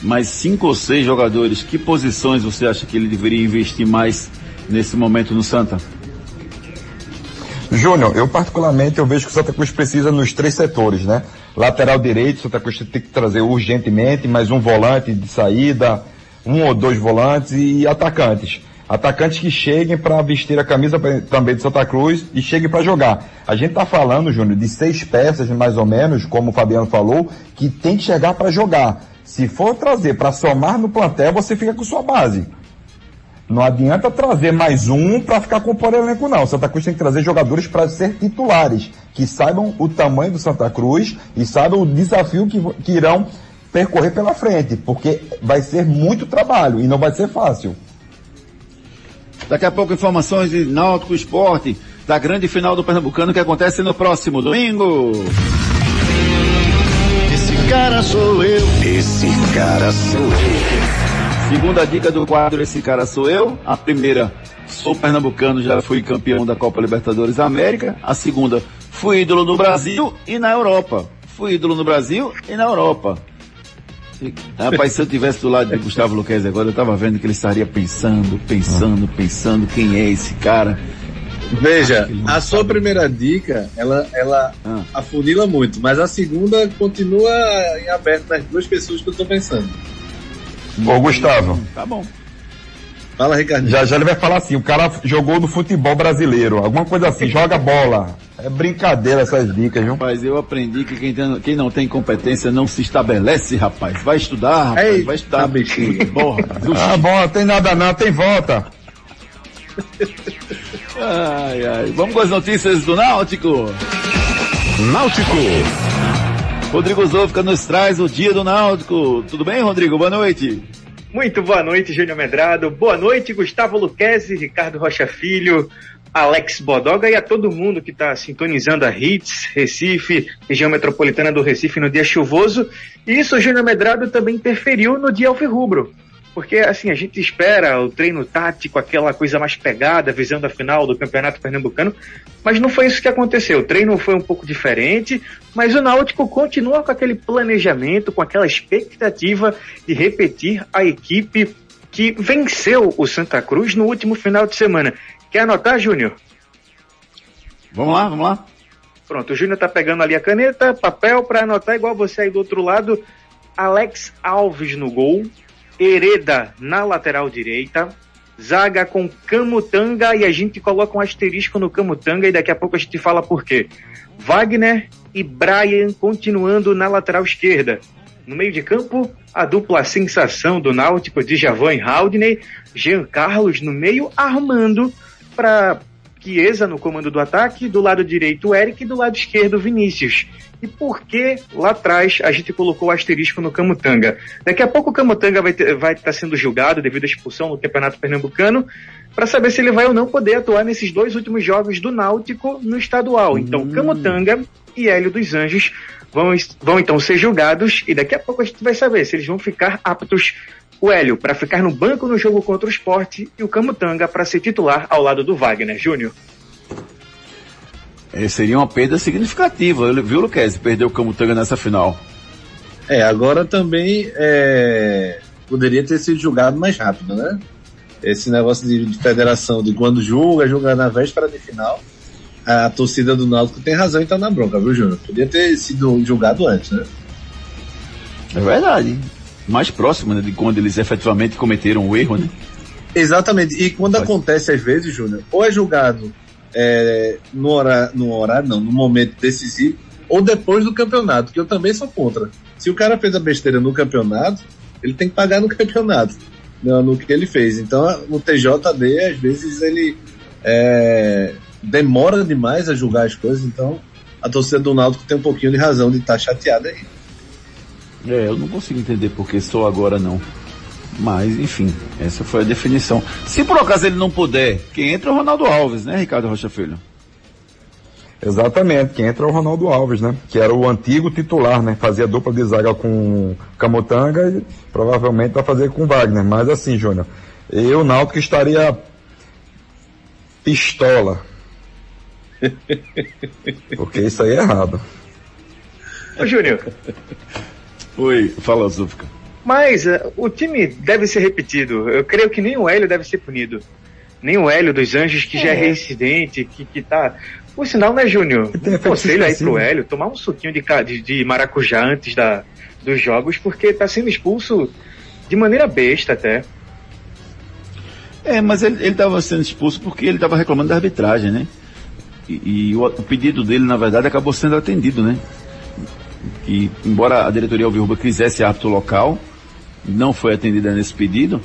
Mais cinco ou seis jogadores, que posições você acha que ele deveria investir mais nesse momento no Santa? Júnior, eu particularmente eu vejo que o Santa Cruz precisa nos três setores, né? Lateral direito, Santa Cruz tem que trazer urgentemente mais um volante de saída, um ou dois volantes e atacantes. Atacantes que cheguem para vestir a camisa também de Santa Cruz e cheguem para jogar. A gente está falando, Júnior, de seis peças mais ou menos, como o Fabiano falou, que tem que chegar para jogar. Se for trazer para somar no plantel, você fica com sua base. Não adianta trazer mais um para ficar com o elenco, não. Santa Cruz tem que trazer jogadores para ser titulares, que saibam o tamanho do Santa Cruz e saibam o desafio que, que irão percorrer pela frente, porque vai ser muito trabalho e não vai ser fácil. Daqui a pouco informações de Náutico Esporte, da grande final do Pernambucano que acontece no próximo domingo. Esse cara sou eu. Esse cara sou eu. Segunda dica do quadro Esse cara sou eu. A primeira, sou pernambucano, já fui campeão da Copa Libertadores América. A segunda, fui ídolo no Brasil e na Europa. Fui ídolo no Brasil e na Europa. Rapaz, se eu tivesse do lado de Gustavo Luquez agora, eu tava vendo que ele estaria pensando, pensando, pensando quem é esse cara. Veja, a sua sabe. primeira dica, ela, ela ah. afunila muito, mas a segunda continua em aberto nas duas pessoas que eu tô pensando. Ô, Gustavo. Tá bom. Fala, Ricardo. Já já ele vai falar assim, o cara jogou no futebol brasileiro, alguma coisa assim, joga bola. É brincadeira essas dicas, viu? Rapaz, eu aprendi que quem, tem, quem não tem competência não se estabelece, rapaz. Vai estudar, rapaz, Ei, vai estudar. Tá, bichinho. Porra, ah, bom, tem nada não, tem volta. (laughs) ai, ai. Vamos com as notícias do Náutico. Náutico. Rodrigo Zofka nos traz o dia do Náutico. Tudo bem, Rodrigo? Boa noite. Muito boa noite, Júnior Medrado. Boa noite, Gustavo Luquezzi, Ricardo Rocha Filho, Alex Bodoga e a todo mundo que está sintonizando a Hits, Recife, região metropolitana do Recife no dia chuvoso. E isso, o Júnior Medrado também interferiu no dia alvirrubro. Porque, assim, a gente espera o treino tático, aquela coisa mais pegada, visando a final do Campeonato Pernambucano, mas não foi isso que aconteceu. O treino foi um pouco diferente, mas o Náutico continua com aquele planejamento, com aquela expectativa de repetir a equipe que venceu o Santa Cruz no último final de semana. Quer anotar, Júnior? Vamos lá, vamos lá. Pronto, o Júnior tá pegando ali a caneta, papel para anotar igual você aí do outro lado. Alex Alves no gol, Hereda na lateral direita, zaga com Camutanga e a gente coloca um asterisco no Camutanga e daqui a pouco a gente fala por quê. Wagner e Brian continuando na lateral esquerda. No meio de campo, a dupla sensação do Náutico de Javan e Haldney, Jean Carlos no meio armando para Chiesa no comando do ataque, do lado direito o Eric e do lado esquerdo o Vinícius. E por que lá atrás a gente colocou o asterisco no Camutanga? Daqui a pouco o Camutanga vai estar vai tá sendo julgado devido à expulsão no Campeonato Pernambucano para saber se ele vai ou não poder atuar nesses dois últimos jogos do Náutico no estadual. Então, hum. Camutanga e Hélio dos Anjos vão, vão então ser julgados e daqui a pouco a gente vai saber se eles vão ficar aptos o Hélio para ficar no banco no jogo contra o esporte e o Camutanga para ser titular ao lado do Wagner Júnior. É, seria uma perda significativa, viu, Luquez? Perdeu o Camutanga nessa final. É, agora também é, poderia ter sido julgado mais rápido, né? Esse negócio de, de federação, de quando julga, julga na véspera de final. A, torcida do Náutico tem razão em estar na bronca, viu, Júnior? Podia ter sido julgado antes, né? É verdade mais próximo né, de quando eles efetivamente cometeram o erro, né? Exatamente. E quando Pode. acontece às vezes, Júnior, ou é julgado é, no, horário, no horário, não, no momento decisivo, ou depois do campeonato, que eu também sou contra. Se o cara fez a besteira no campeonato, ele tem que pagar no (laughs) campeonato, no, no que ele fez. Então o TJD, às vezes, ele é, demora demais a julgar as coisas, então a torcida do Náutico tem um pouquinho de razão de estar tá chateada aí. É, eu não consigo entender porque sou agora não. Mas, enfim, essa foi a definição. Se por acaso ele não puder, quem entra é o Ronaldo Alves, né, Ricardo Rocha Filho? Exatamente, quem entra é o Ronaldo Alves, né? Que era o antigo titular, né? Fazia dupla de zaga com Camutanga e provavelmente vai fazer com Wagner. Mas assim, Júnior, eu, Náutico, estaria pistola. (laughs) Porque isso aí é errado. Ô, Júnior. Oi, fala, Zufka. Mas uh, o time deve ser repetido. Eu creio que nem o Hélio deve ser punido. Nem o Hélio dos Anjos, que é. já é reincidente, que, que tá. Por sinal, né, Júnior? Um conselho aí pro Hélio, tomar um suquinho de, de, de maracujá antes da, dos jogos, porque tá sendo expulso de maneira besta até. É, mas ele estava sendo expulso porque ele estava reclamando da arbitragem, né? E, e o, o, pedido dele, na verdade, acabou sendo atendido, né? Que, embora a diretoria Alvirruba quisesse árbitro local, não foi atendida nesse pedido,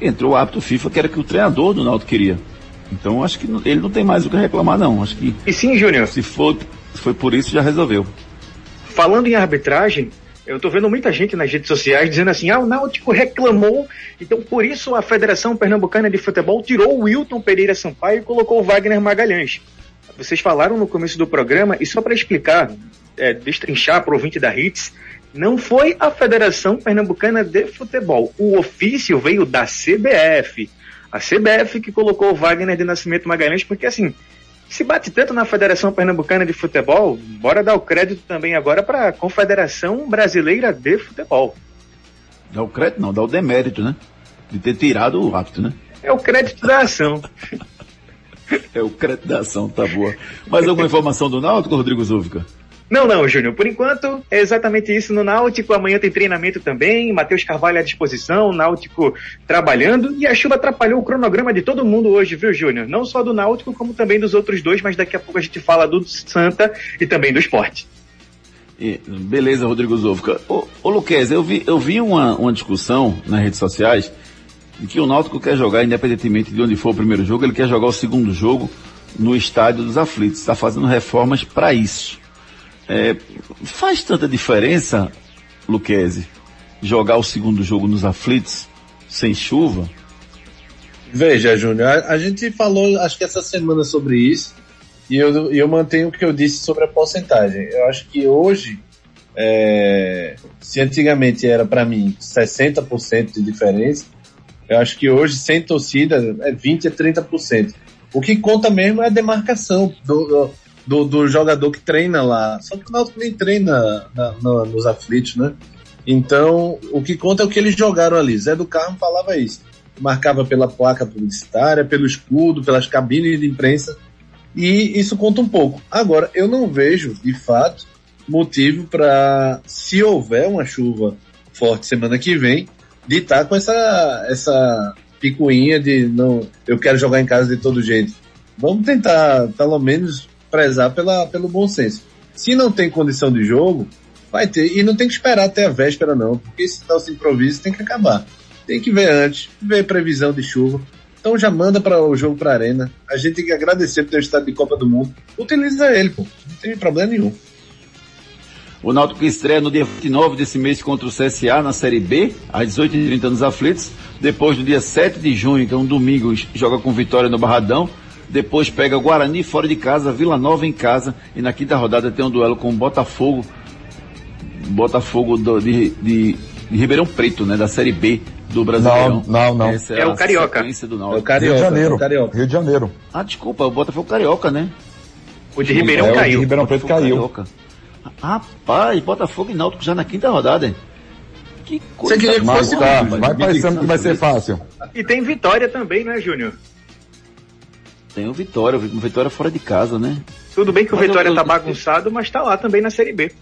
entrou o árbitro FIFA, que era que o treinador do Náutico queria. Então acho que ele não tem mais o que reclamar, não. Acho que. E sim, Júnior. Se for, foi por isso, já resolveu. Falando em arbitragem, eu tô vendo muita gente nas redes sociais dizendo assim: ah, o Náutico reclamou, então por isso a Federação Pernambucana de Futebol tirou o Wilton Pereira Sampaio e colocou o Wagner Magalhães. Vocês falaram no começo do programa, e só para explicar, é, destrinchar para ouvinte da HITS, não foi a Federação Pernambucana de Futebol. O ofício veio da CBF. A CBF que colocou o Wagner de Nascimento Magalhães, porque assim, se bate tanto na Federação Pernambucana de Futebol, bora dar o crédito também agora para a Confederação Brasileira de Futebol. Dá o crédito não, dá o demérito, né? De ter tirado o hábito, né? É o crédito da ação. (laughs) é o crédito da ação, tá boa. Mais alguma informação do Náutico, Rodrigo Zúvica? Não, não, Júnior. Por enquanto, é exatamente isso no Náutico. Amanhã tem treinamento também. Matheus Carvalho à disposição, Náutico trabalhando. E a chuva atrapalhou o cronograma de todo mundo hoje, viu, Júnior? Não só do Náutico, como também dos outros dois, mas daqui a pouco a gente fala do Santa e também do esporte. Beleza, Rodrigo Zovka. Ô, ô Luquez, eu vi, eu vi uma, uma discussão nas redes sociais de que o Náutico quer jogar, independentemente de onde for o primeiro jogo, ele quer jogar o segundo jogo no estádio dos aflitos. Está fazendo reformas para isso. É, faz tanta diferença, Luquezzi, jogar o segundo jogo nos aflitos, sem chuva? Veja, Júnior, a, gente falou, acho que essa semana sobre isso, e eu, eu mantenho o que eu disse sobre a porcentagem. Eu acho que hoje, é, se antigamente era para mim 60% de diferença, eu acho que hoje, sem torcida, é 20% a 30%. O que conta mesmo é a demarcação do, do do, do jogador que treina lá. Só que o Náutico nem treina na, na, nos aflitos, né? Então, o que conta é o que eles jogaram ali. Zé do Carmo falava isso. Marcava pela placa publicitária, pelo escudo, pelas cabines de imprensa. E isso conta um pouco. Agora, eu não vejo, de fato, motivo para, se houver uma chuva forte semana que vem, de estar tá com essa, essa picuinha de não, eu quero jogar em casa de todo jeito. Vamos tentar, pelo menos, prezar pela, pelo bom senso. Se não tem condição de jogo, vai ter. E não tem que esperar até a véspera, não, porque esse tal improviso tem que acabar. Tem que ver antes, ver previsão de chuva. Então já manda para o jogo para arena. A gente tem que agradecer por ter estado de Copa do Mundo. Utiliza ele, pô. Não tem problema nenhum. O Náutico estreia no dia 29 desse mês contra o CSA na Série B, às 18h30 nos aflitos. Depois, no dia 7 de junho, que é um domingo, joga com vitória no Barradão. Depois pega Guarani fora de casa, Vila Nova em casa. E na quinta rodada tem um duelo com o Botafogo. Botafogo do, de, de, de, Ribeirão Preto, né? Da Série B do Brasileirão. Não, não, não. É, é o Carioca. Do é o Carioca. Rio de Janeiro. Carioca. Rio de Janeiro. Ah, desculpa, o Botafogo Carioca, né? O de Ribeirão é, caiu. O de Ribeirão Preto caiu. Carioca. Rapaz, Botafogo e Náutico já na quinta rodada, hein? Que coisa. Você queria que fosse tá, vai pensando que vai ser fácil. E tem vitória também, né, Júnior? Tem o Vitória, o Vitória fora de casa, né? Tudo bem que o Vitória eu, tá bagunçado, mas tá lá também na Série B.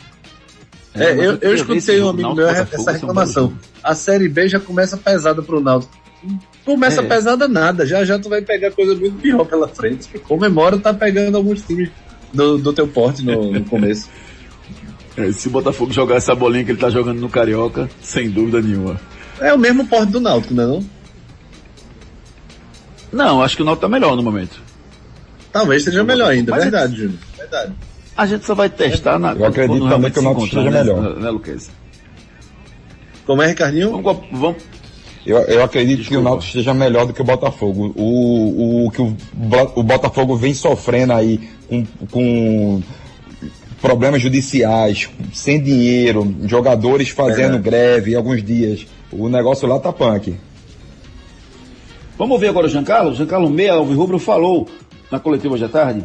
É, é eu, eu, eu escutei um amigo meu essa reclamação. A Série B já começa pesada pro Náutico. Começa é. pesada nada, já já tu vai pegar coisa muito pior pela frente. Comemora tá pegando alguns times do, do teu porte no, no começo. (laughs) É, se o Botafogo jogar essa bolinha que ele tá jogando no Carioca, sem dúvida nenhuma. É o mesmo porte do Náutico, não é não? Não, acho que o Náutico tá melhor no momento. Talvez seja melhor ainda, Mas verdade, Júnior. Verdade. A gente só vai testar na. Eu acredito também que o Náutico esteja né, melhor. Né, Luquez? Como é, Ricardinho? Vamos, vamos, Eu, eu acredito que o Náutico esteja melhor do que o Botafogo. O, o que o, o Botafogo vem sofrendo aí com, com problemas judiciais, sem dinheiro, jogadores fazendo É. greve alguns dias. O negócio lá tá punk. Vamos ver agora o Giancarlo. Giancarlo Meia, Alves Rubro, falou na coletiva hoje à tarde.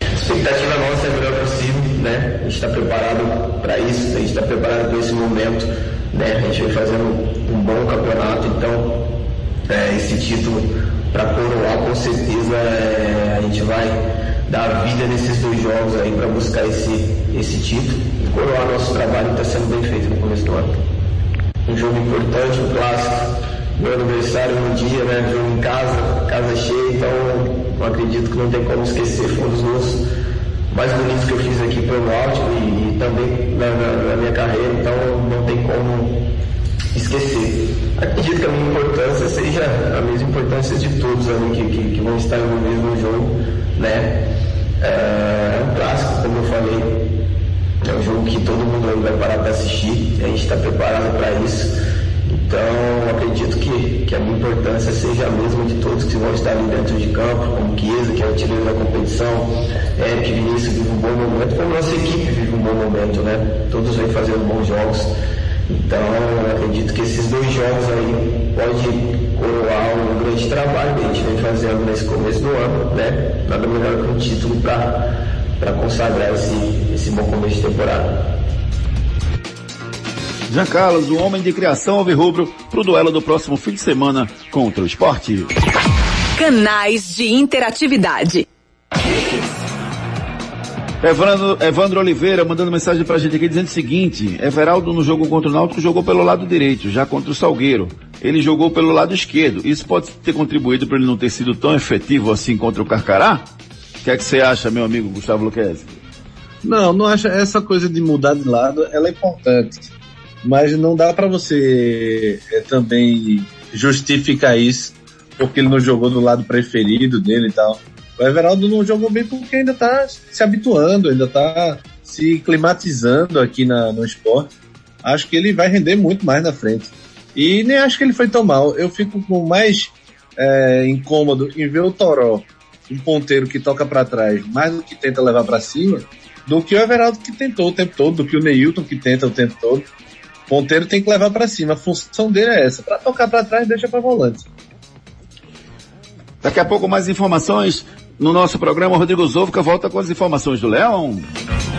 A expectativa nossa é melhor possível, né? A gente está preparado para isso, a gente está preparado para esse momento, né? A gente vem fazendo um bom campeonato, então é, esse título para coroar com certeza é, a gente vai dar vida nesses dois jogos aí para buscar esse, esse título e coroar nosso trabalho que está sendo bem feito no começo do ano. Um jogo importante, um clássico, meu aniversário no dia, né? Jogo em casa, casa cheia, então eu acredito que não tem como esquecer. Foi um dos gols mais bonitos que eu fiz aqui pelo Náutico e, e também na, na- na minha carreira, então não tem como esquecer. Acredito que a minha importância seja a mesma importância de todos ali que, que, que vão estar no jogo, né? É um clássico, como eu falei, é um jogo que todo mundo vai parar para assistir, a gente está preparado para isso. Então, acredito que, que a minha importância seja a mesma de todos que vão estar ali dentro de campo, como Chiesa, que é o artilheiro da competição, Eric Vinícius vive um bom momento, como nossa equipe vive um bom momento, né? Todos vêm fazendo bons jogos. Então, acredito que esses dois jogos aí pode coroar um grande trabalho que a gente vem fazendo nesse começo do ano, né? Nada melhor que um título para consagrar esse, esse bom começo de temporada. Jean Carlos, o homem de criação Alvirrubro, pro duelo do próximo fim de semana contra o esporte. Canais de interatividade. Evandro, Evandro Oliveira mandando mensagem pra gente aqui dizendo o seguinte: Everaldo no jogo contra o Náutico jogou pelo lado direito, já contra o Salgueiro. Ele jogou pelo lado esquerdo. Isso pode ter contribuído para ele não ter sido tão efetivo assim contra o Carcará? O que é que você acha, meu amigo Gustavo Luquezzi? Não, não acho essa coisa de mudar de lado, ela é importante. Mas não dá pra você é, também justificar isso porque ele não jogou do lado preferido dele e tal. O Everaldo não jogou bem porque ainda tá se habituando, ainda tá se climatizando aqui na, no esporte. Acho que ele vai render muito mais na frente. E nem acho que ele foi tão mal. Eu fico com mais é, incômodo em ver o Toró, um ponteiro que toca pra trás, mais do que tenta levar pra cima, do que o Everaldo que tentou o tempo todo, do que o Neilton que tenta o tempo todo. Ponteiro tem que levar pra cima. A função dele é essa. Pra tocar pra trás, deixa pra volante. Daqui a pouco mais informações no nosso programa. Rodrigo Zovka volta com as informações do Leão.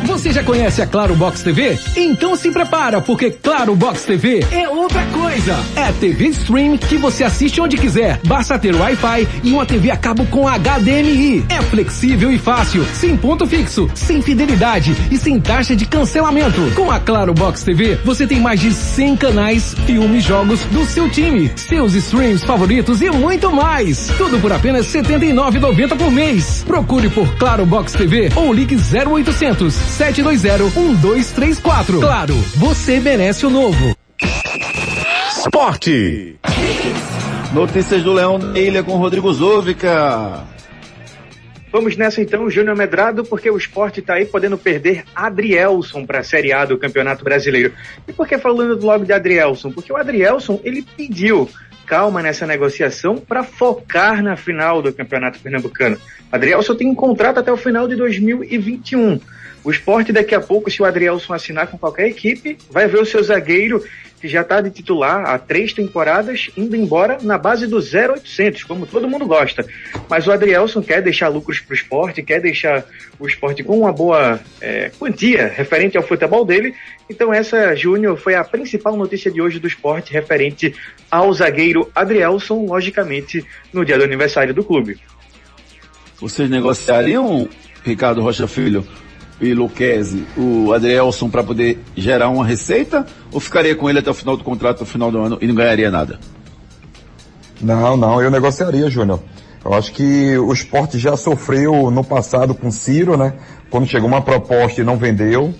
Você já conhece a Claro Box TV? Então se prepara, porque Claro Box TV é outra coisa. É TV stream que você assiste onde quiser. Basta ter Wi-Fi e uma TV a cabo com HDMI. É flexível e fácil, sem ponto fixo, sem fidelidade e sem taxa de cancelamento. Com a Claro Box TV, você tem mais de 100 canais, filmes, jogos do seu time, seus streams favoritos e muito mais. Tudo por apenas R$ 79,90 por mês. Procure por Claro Box TV ou ligue 0800 720 1234. Claro, você merece o novo. Esporte. Notícias do Leão da Ilha com Rodrigo Zovka. Vamos nessa então, Júnior Medrado, porque o esporte está aí podendo perder Adrielson para a Série A do Campeonato Brasileiro. E por que falando logo de Adrielson? Porque o Adrielson, ele pediu calma nessa negociação para focar na final do Campeonato Pernambucano. Adrielson tem um contrato até o final de 2021. O esporte daqui a pouco, se o Adrielson assinar com qualquer equipe, vai ver o seu zagueiro que já está de titular há três temporadas, indo embora na base do 0800, como todo mundo gosta. Mas o Adrielson quer deixar lucros para o esporte, quer deixar o esporte com uma boa é, quantia referente ao futebol dele. Então essa, Júnior, foi a principal notícia de hoje do esporte referente ao zagueiro Adrielson, logicamente, no dia do aniversário do clube. Vocês negociariam, Ricardo Rocha Filho e Luquezzi, o Adrielson para poder gerar uma receita? Ou ficaria com ele até o final do contrato, no final do ano, e não ganharia nada? Não, não, eu negociaria, Júnior. Eu acho que o esporte já sofreu no passado com Ciro, né? Quando chegou uma proposta e não vendeu.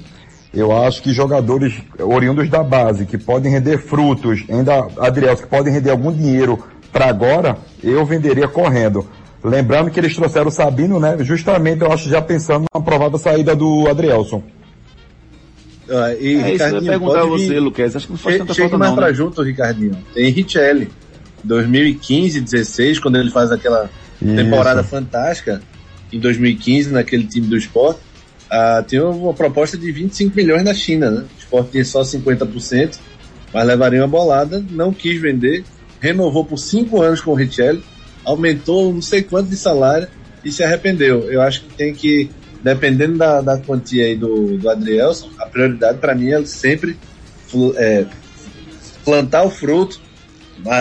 Eu acho que jogadores oriundos da base, que podem render frutos, ainda, Adriel, que podem render algum dinheiro para agora, eu venderia correndo. Lembrando que eles trouxeram o Sabino, né? Justamente, eu acho, já pensando na provável saída do Adrielson. Ah, e É isso, eu ia perguntar a você, Luquez. Acho que não faz Che- tanta Chega falta mais não, pra né? junto, Ricardinho. Tem Richelli. 2015, 16, quando ele faz aquela Isso. temporada fantástica, em 2015, naquele time do esporte, ah, tinha uma proposta de 25 milhões na China, né? O esporte tinha só 50%, mas levaria uma bolada, não quis vender, renovou por 5 anos com o Richelli, aumentou não sei quanto de salário e se arrependeu. Eu acho que tem que, dependendo da, da quantia aí do, do Adrielson, a prioridade para mim é sempre é, plantar o fruto,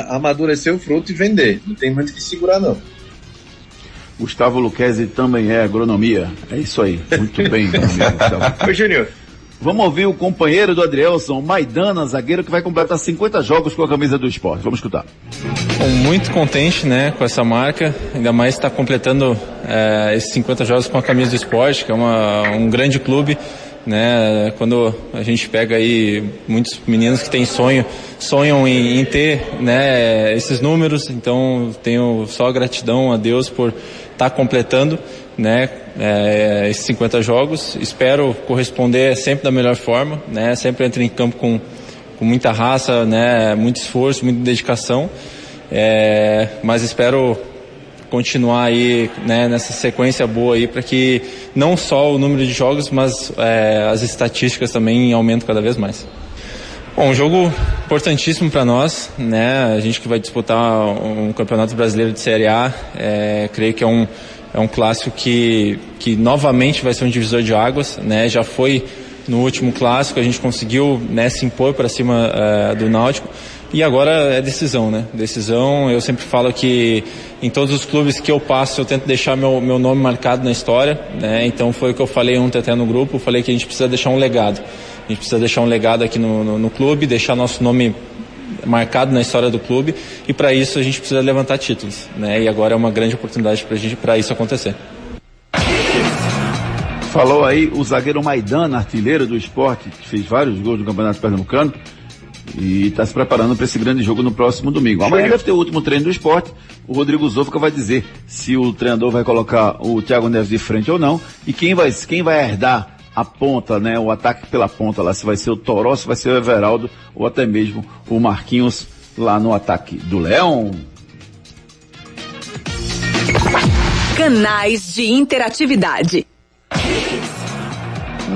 amadurecer o fruto e vender. Não tem muito o que segurar, não. Gustavo Luquezzi também é agronomia. É isso aí. Muito bem, meu amigo Gustavo. Ô, Júnior. Vamos ouvir o companheiro do Adrielson, Maidana, zagueiro, que vai completar 50 jogos com a camisa do esporte. Vamos escutar. Bom, muito contente né, com essa marca, ainda mais está completando eh, esses 50 jogos com a camisa do esporte, que é uma, um grande clube. Né, quando a gente pega aí muitos meninos que têm sonho, sonham em, em ter né, esses números, então tenho só gratidão a Deus por estar completando né, eh, esses 50 jogos. Espero corresponder sempre da melhor forma, né, sempre entro em campo com, com muita raça, né, muito esforço, muita dedicação. É, mas espero continuar aí né, nessa sequência boa aí para que não só o número de jogos, mas é, as estatísticas também aumentem cada vez mais. Bom, um jogo importantíssimo para nós, né? A gente que vai disputar um campeonato brasileiro de Série A, é, creio que é um é um clássico que que novamente vai ser um divisor de águas, né? Já foi no último clássico, a gente conseguiu né, se impor para cima é, do Náutico. E agora é decisão, né? Decisão, eu sempre falo que em todos os clubes que eu passo, eu tento deixar meu, meu nome marcado na história, né? Então foi o que eu falei ontem até no grupo, falei que a gente precisa deixar um legado. A gente precisa deixar um legado aqui no, no, no clube, deixar nosso nome marcado na história do clube e para isso a gente precisa levantar títulos, né? E agora é uma grande oportunidade para gente para isso acontecer. Falou aí o zagueiro Maidana, artilheiro do esporte, que fez vários gols no Campeonato Pernambucano e está se preparando para esse grande jogo no próximo domingo. Amanhã deve ter o último treino do esporte. O Rodrigo Zofka vai dizer se o treinador vai colocar o Thiago Neves de frente ou não e quem vai, quem vai herdar a ponta, né, o ataque pela ponta lá, se vai ser o Toró, se vai ser o Everaldo ou até mesmo o Marquinhos lá no ataque do Leão. Canais de interatividade.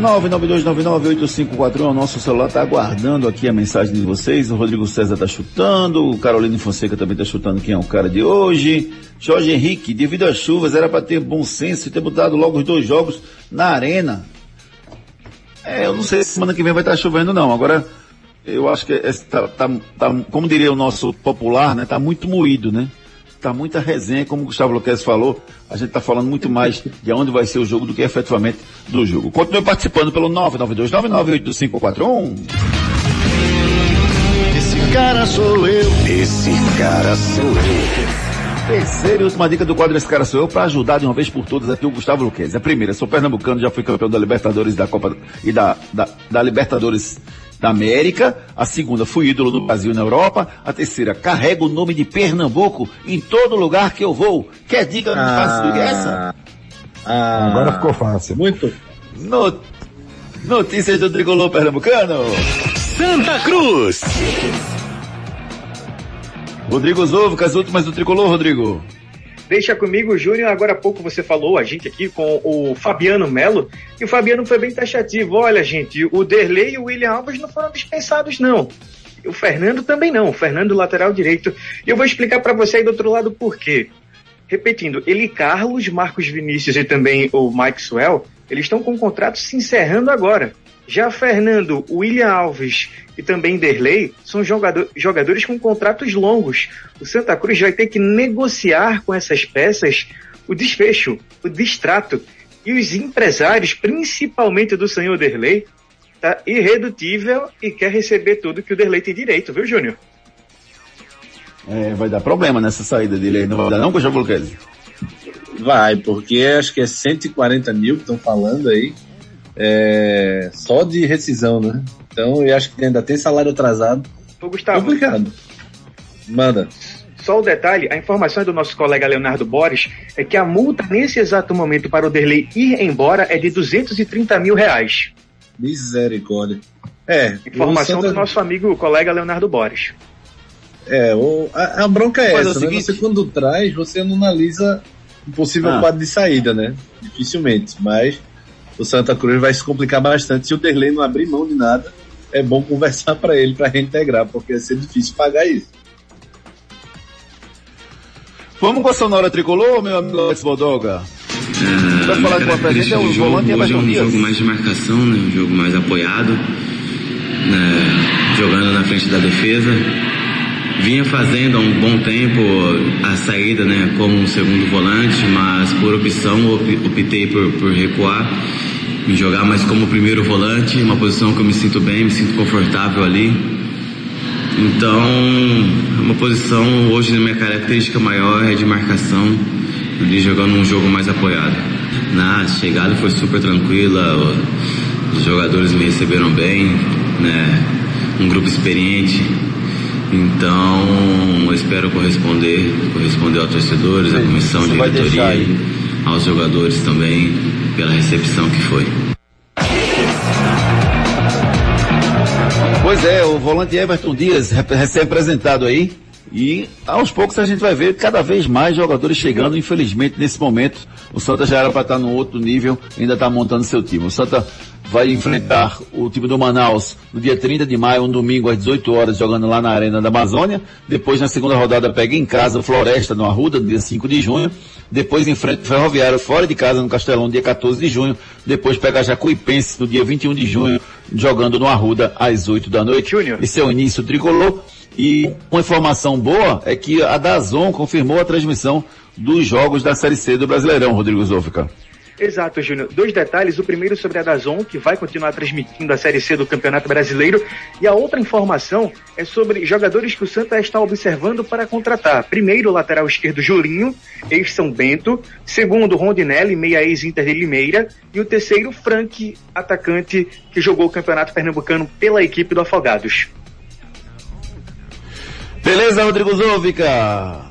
992998541, o nosso celular está aguardando aqui a mensagem de vocês. O Rodrigo César está chutando, o Carolina Fonseca também está chutando quem é o cara de hoje. Jorge Henrique, devido às chuvas, era para ter bom senso e ter botado logo os dois jogos na arena. É, eu não sei se semana que vem vai estar chovendo não. Agora, eu acho que é, tá, tá, tá, como diria o nosso popular, né? Tá muito moído, né? Tá muita resenha, como o Gustavo Luquez falou, a gente tá falando muito mais de onde vai ser o jogo do que efetivamente do jogo. Continue participando pelo 992998541. Esse cara sou eu. Esse cara sou eu. Terceira e última dica do quadro Esse Cara Sou Eu, para ajudar de uma vez por todas aqui o Gustavo Luquez. A primeira, sou pernambucano, já fui campeão da Libertadores da Copa e da, da, da Libertadores da América. A segunda, fui ídolo do Brasil na Europa. A terceira, carrego o nome de Pernambuco em todo lugar que eu vou. Quer dica mais fácil do que essa? Ah, Agora ficou fácil. Muito. No- Notícias do Tricolor Pernambucano. Santa Cruz. Rodrigo Zovo, as últimas do Tricolor, Rodrigo. Deixa comigo, Júnior. Agora há pouco você falou, a gente aqui com o Fabiano Melo, e o Fabiano foi bem taxativo. Olha, gente, o Derlei e o William Alves não foram dispensados, não. O Fernando também não, o Fernando lateral direito. E eu vou explicar para você aí do outro lado por quê. Repetindo, ele Carlos, Marcos Vinícius e também o Maxwell, eles estão com o contrato se encerrando agora. Já Fernando, William Alves e também Derlei são jogador- jogadores com contratos longos. O Santa Cruz vai ter que negociar com essas peças o desfecho, o distrato. E os empresários, principalmente do senhor Derlei, tá irredutível e quer receber tudo que o Derlei tem direito, viu, Júnior? É, vai dar problema nessa saída dele aí, não vai dar não, Gustavo Luquez? Vai, porque acho que é 140 mil que estão falando aí. É, só de rescisão, né? Então eu acho que ainda tem salário atrasado. Ô, Gustavo. Complicado. Manda. Só o detalhe, a informação do nosso colega Leonardo Borges é que a multa nesse exato momento para o Derlei ir embora é de 230 mil reais. Misericórdia. É. Informação o Santa- do nosso amigo colega Leonardo Borges. É, o, a, a bronca é Mas é o essa, né? seguinte- Você quando traz, você não analisa um possível Ah. quadro de saída, né? Dificilmente. Mas o Santa Cruz vai se complicar bastante. Se o Derlei não abrir mão de nada, é bom conversar para ele para reintegrar, porque vai ser difícil pagar isso. Vamos com a sonora tricolor, meu amigo Alex Bodoga? Vai falar com a gente é o jogo, volante hoje é um Dias. jogo mais de marcação, né? um jogo mais apoiado, né? jogando na frente da defesa. Vinha fazendo há um bom tempo a saída né? como um segundo volante, mas por opção op- optei por, por recuar, me jogar mais como primeiro volante, uma posição que eu me sinto bem, me sinto confortável ali. Então, uma posição hoje na minha característica maior é de marcação, ali jogando um jogo mais apoiado. Na chegada foi super tranquila, os jogadores me receberam bem, né? Um grupo experiente. Então, eu espero corresponder, corresponder aos torcedores, à comissão, diretoria, aos jogadores também, pela recepção que foi. Pois é, o volante Everton Dias, rep- recém-apresentado aí. E aos poucos a gente vai ver cada vez mais jogadores chegando, infelizmente, nesse momento. O Santa já era para estar num outro nível, ainda está montando seu time. O Santa vai enfrentar o time do Manaus no dia 30 de maio, um domingo às 18 horas, jogando lá na Arena da Amazônia. Depois, na segunda rodada, pega em casa o Floresta, no Arruda, no dia 5 de junho. Depois enfrenta o Ferroviário fora de casa, no Castelão, dia 14 de junho. Depois pega a Jacuipense no dia 21 de junho, jogando no Arruda às 8 da noite. Esse é o início tricolor. E uma informação boa é que a Dazon confirmou a transmissão dos jogos da Série C do Brasileirão, Rodrigo Zófica. Exato, Júnior. Dois detalhes. O primeiro sobre a Dazon, que vai continuar transmitindo a Série C do Campeonato Brasileiro. E a outra informação é sobre jogadores que o Santa está observando para contratar. Primeiro, o lateral esquerdo Julinho, ex-São Bento. Segundo, Rondinelli, meia ex-Inter de Limeira. E o terceiro, Frank, atacante que jogou o Campeonato Pernambucano pela equipe do Afogados. Beleza, Rodrigo Zófica?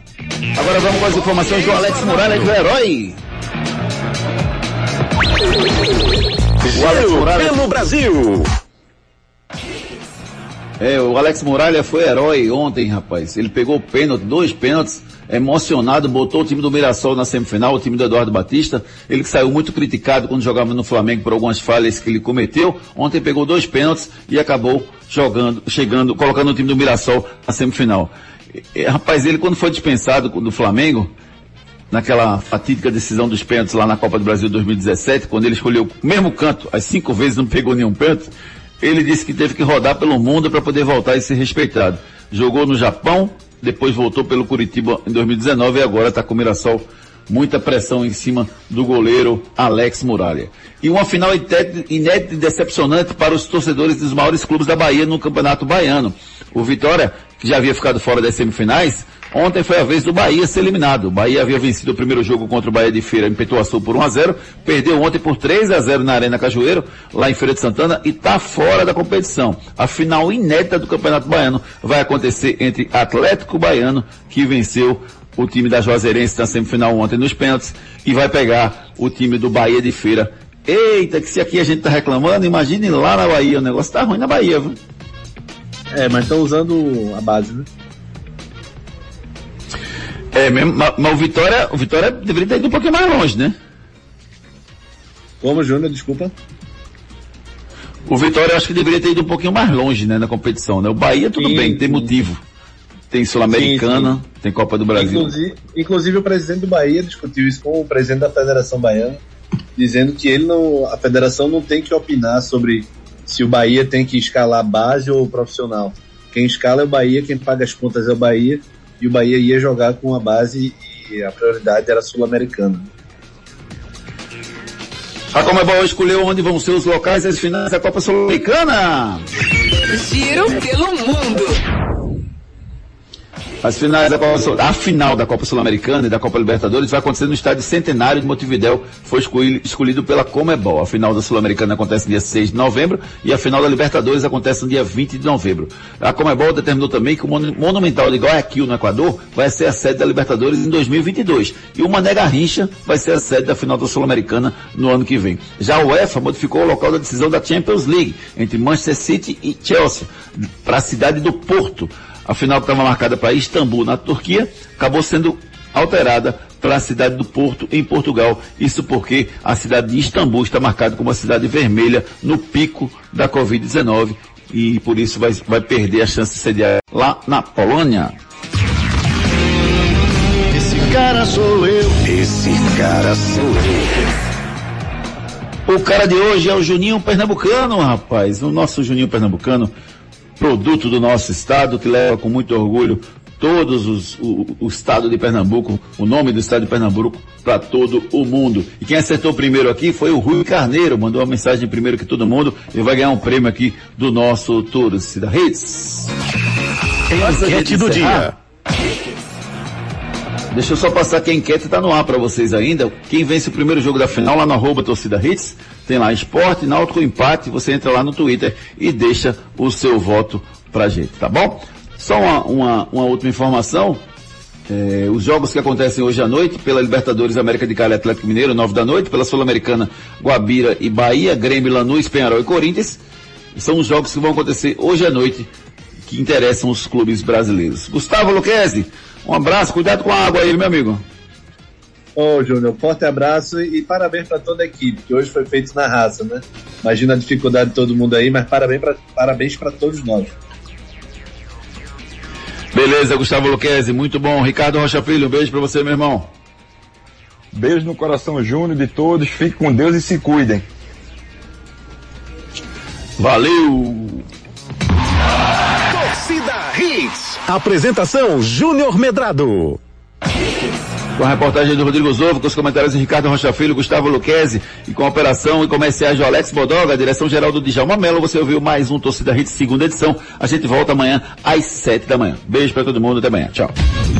Agora vamos com as informações do Alex Morales, do herói. O Alex Morales. Pelo Brasil. É, o Alex Muralha foi herói ontem, rapaz. Ele pegou o pênalti, dois pênaltis, emocionado, botou o time do Mirassol na semifinal, o time do Eduardo Batista. Ele que saiu muito criticado quando jogava no Flamengo por algumas falhas que ele cometeu. Ontem pegou dois pênaltis e acabou jogando, chegando, colocando o time do Mirassol na semifinal. E, rapaz, ele quando foi dispensado do Flamengo, naquela fatídica decisão dos pênaltis lá na Copa do Brasil 2017, quando ele escolheu o mesmo canto, as cinco vezes não pegou nenhum pênalti, ele disse que teve que rodar pelo mundo para poder voltar e ser respeitado. Jogou no Japão, depois voltou pelo Curitiba em 2019 e agora está com o Mirassol. Muita pressão em cima do goleiro Alex Muralha. E uma final inédita e decepcionante para os torcedores dos maiores clubes da Bahia no Campeonato Baiano. O Vitória, que já havia ficado fora das semifinais, Ontem foi a vez do Bahia ser eliminado. O Bahia havia vencido o primeiro jogo contra o Bahia de Feira em Petuaçu por 1 a 0 perdeu ontem por 3 a 0 na Arena Cajueiro, lá em Feira de Santana, e está fora da competição. A final inédita do Campeonato Baiano vai acontecer entre Atlético Baiano, que venceu o time da Juazeirense na semifinal ontem nos pênaltis, e vai pegar o time do Bahia de Feira. Eita, que se aqui a gente tá reclamando, imagine lá na Bahia, o negócio tá ruim na Bahia, viu? É, mas estão usando a base, né? É mesmo, mas, mas o Vitória, o Vitória deveria ter ido um pouquinho mais longe, né? Como, Júnior, desculpa? O Vitória acho que deveria ter ido um pouquinho mais longe, né, na competição, né? O Bahia tudo Sim, bem, tem sim. motivo. Tem Sul-Americana, tem Copa do Brasil. Inclusive, inclusive o presidente do Bahia discutiu isso com o presidente da Federação Baiana, dizendo que ele não, a federação não tem que opinar sobre se o Bahia tem que escalar base ou profissional. Quem escala é o Bahia, quem paga as contas é o Bahia, e o Bahia ia jogar com a base e a prioridade era sul-americana. A Comebol escolheu onde vão ser os locais das finais da Copa Sul-Americana. Giro pelo mundo. As finais da Copa a final da Copa Sul-Americana e da Copa Libertadores vai acontecer no estádio Centenário de Montevidéu, foi escolhi- escolhido pela Comebol. A final da Sul-Americana acontece no dia 6 de novembro e a final da Libertadores acontece no dia 20 de novembro. A Comebol determinou também que o Monu- Monumental de Guayaquil, no Equador, vai ser a sede da Libertadores em 2022 e o Mané Garrincha vai ser a sede da final da Sul-Americana no ano que vem. Já a UEFA modificou o local da decisão da Champions League entre Manchester City e Chelsea para a cidade do Porto. A final que estava marcada para Istambul, na Turquia, acabou sendo alterada para a cidade do Porto, em Portugal. Isso porque a cidade de Istambul está marcada como uma cidade vermelha no pico da Covid-19 e por isso vai, vai perder a chance de sediar lá na Polônia. Esse cara sou eu. Esse cara sou eu. O cara de hoje é o Juninho Pernambucano, rapaz. O nosso Juninho Pernambucano, produto do nosso estado, que leva com muito orgulho todos os, o, o estado de Pernambuco, o nome do estado de Pernambuco para todo o mundo. E quem acertou primeiro aqui foi o Rui Carneiro, mandou uma mensagem primeiro que todo mundo e vai ganhar um prêmio aqui do nosso Hits. Gente Enquete do encerrar, Deixa eu só passar que a enquete está no ar para vocês ainda. Quem vence o primeiro jogo da final lá no arroba torcida hits, tem lá esporte, náutico, empate, você entra lá no Twitter e deixa o seu voto pra gente, tá bom? Só uma, uma, uma última informação. É, os jogos que acontecem hoje à noite, pela Libertadores América de Cali Atlético Mineiro, 9 da noite, pela Sul-Americana Guabira e Bahia, Grêmio, Lanús, Penharol e Corinthians, são os jogos que vão acontecer hoje à noite, que interessam os clubes brasileiros. Gustavo Luquezzi, um abraço, cuidado com a água aí, meu amigo. Ô, Júnior, forte abraço e parabéns para toda a equipe, que hoje foi feito na raça, né? Imagina a dificuldade de todo mundo aí, mas parabéns para parabéns pra todos nós. Beleza, Gustavo Luquezzi, muito bom. Ricardo Rocha Filho, um beijo pra você, meu irmão. Beijo no coração Júnior de todos, fique com Deus e se cuidem. Valeu! Apresentação Júnior Medrado. Com a reportagem do Rodrigo Zovo, com os comentários de Ricardo Rocha Filho, Gustavo Luquezzi e com a operação e comerciais do Alex Bodoga, a direção geral do Djalma Mello, você ouviu mais um Torcida Hits, segunda edição. A gente volta amanhã às sete da manhã. Beijo pra todo mundo, até amanhã. Tchau.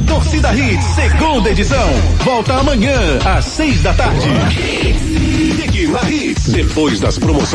Torcida Hits, segunda edição. Volta amanhã, às seis da tarde. Depois das promoções.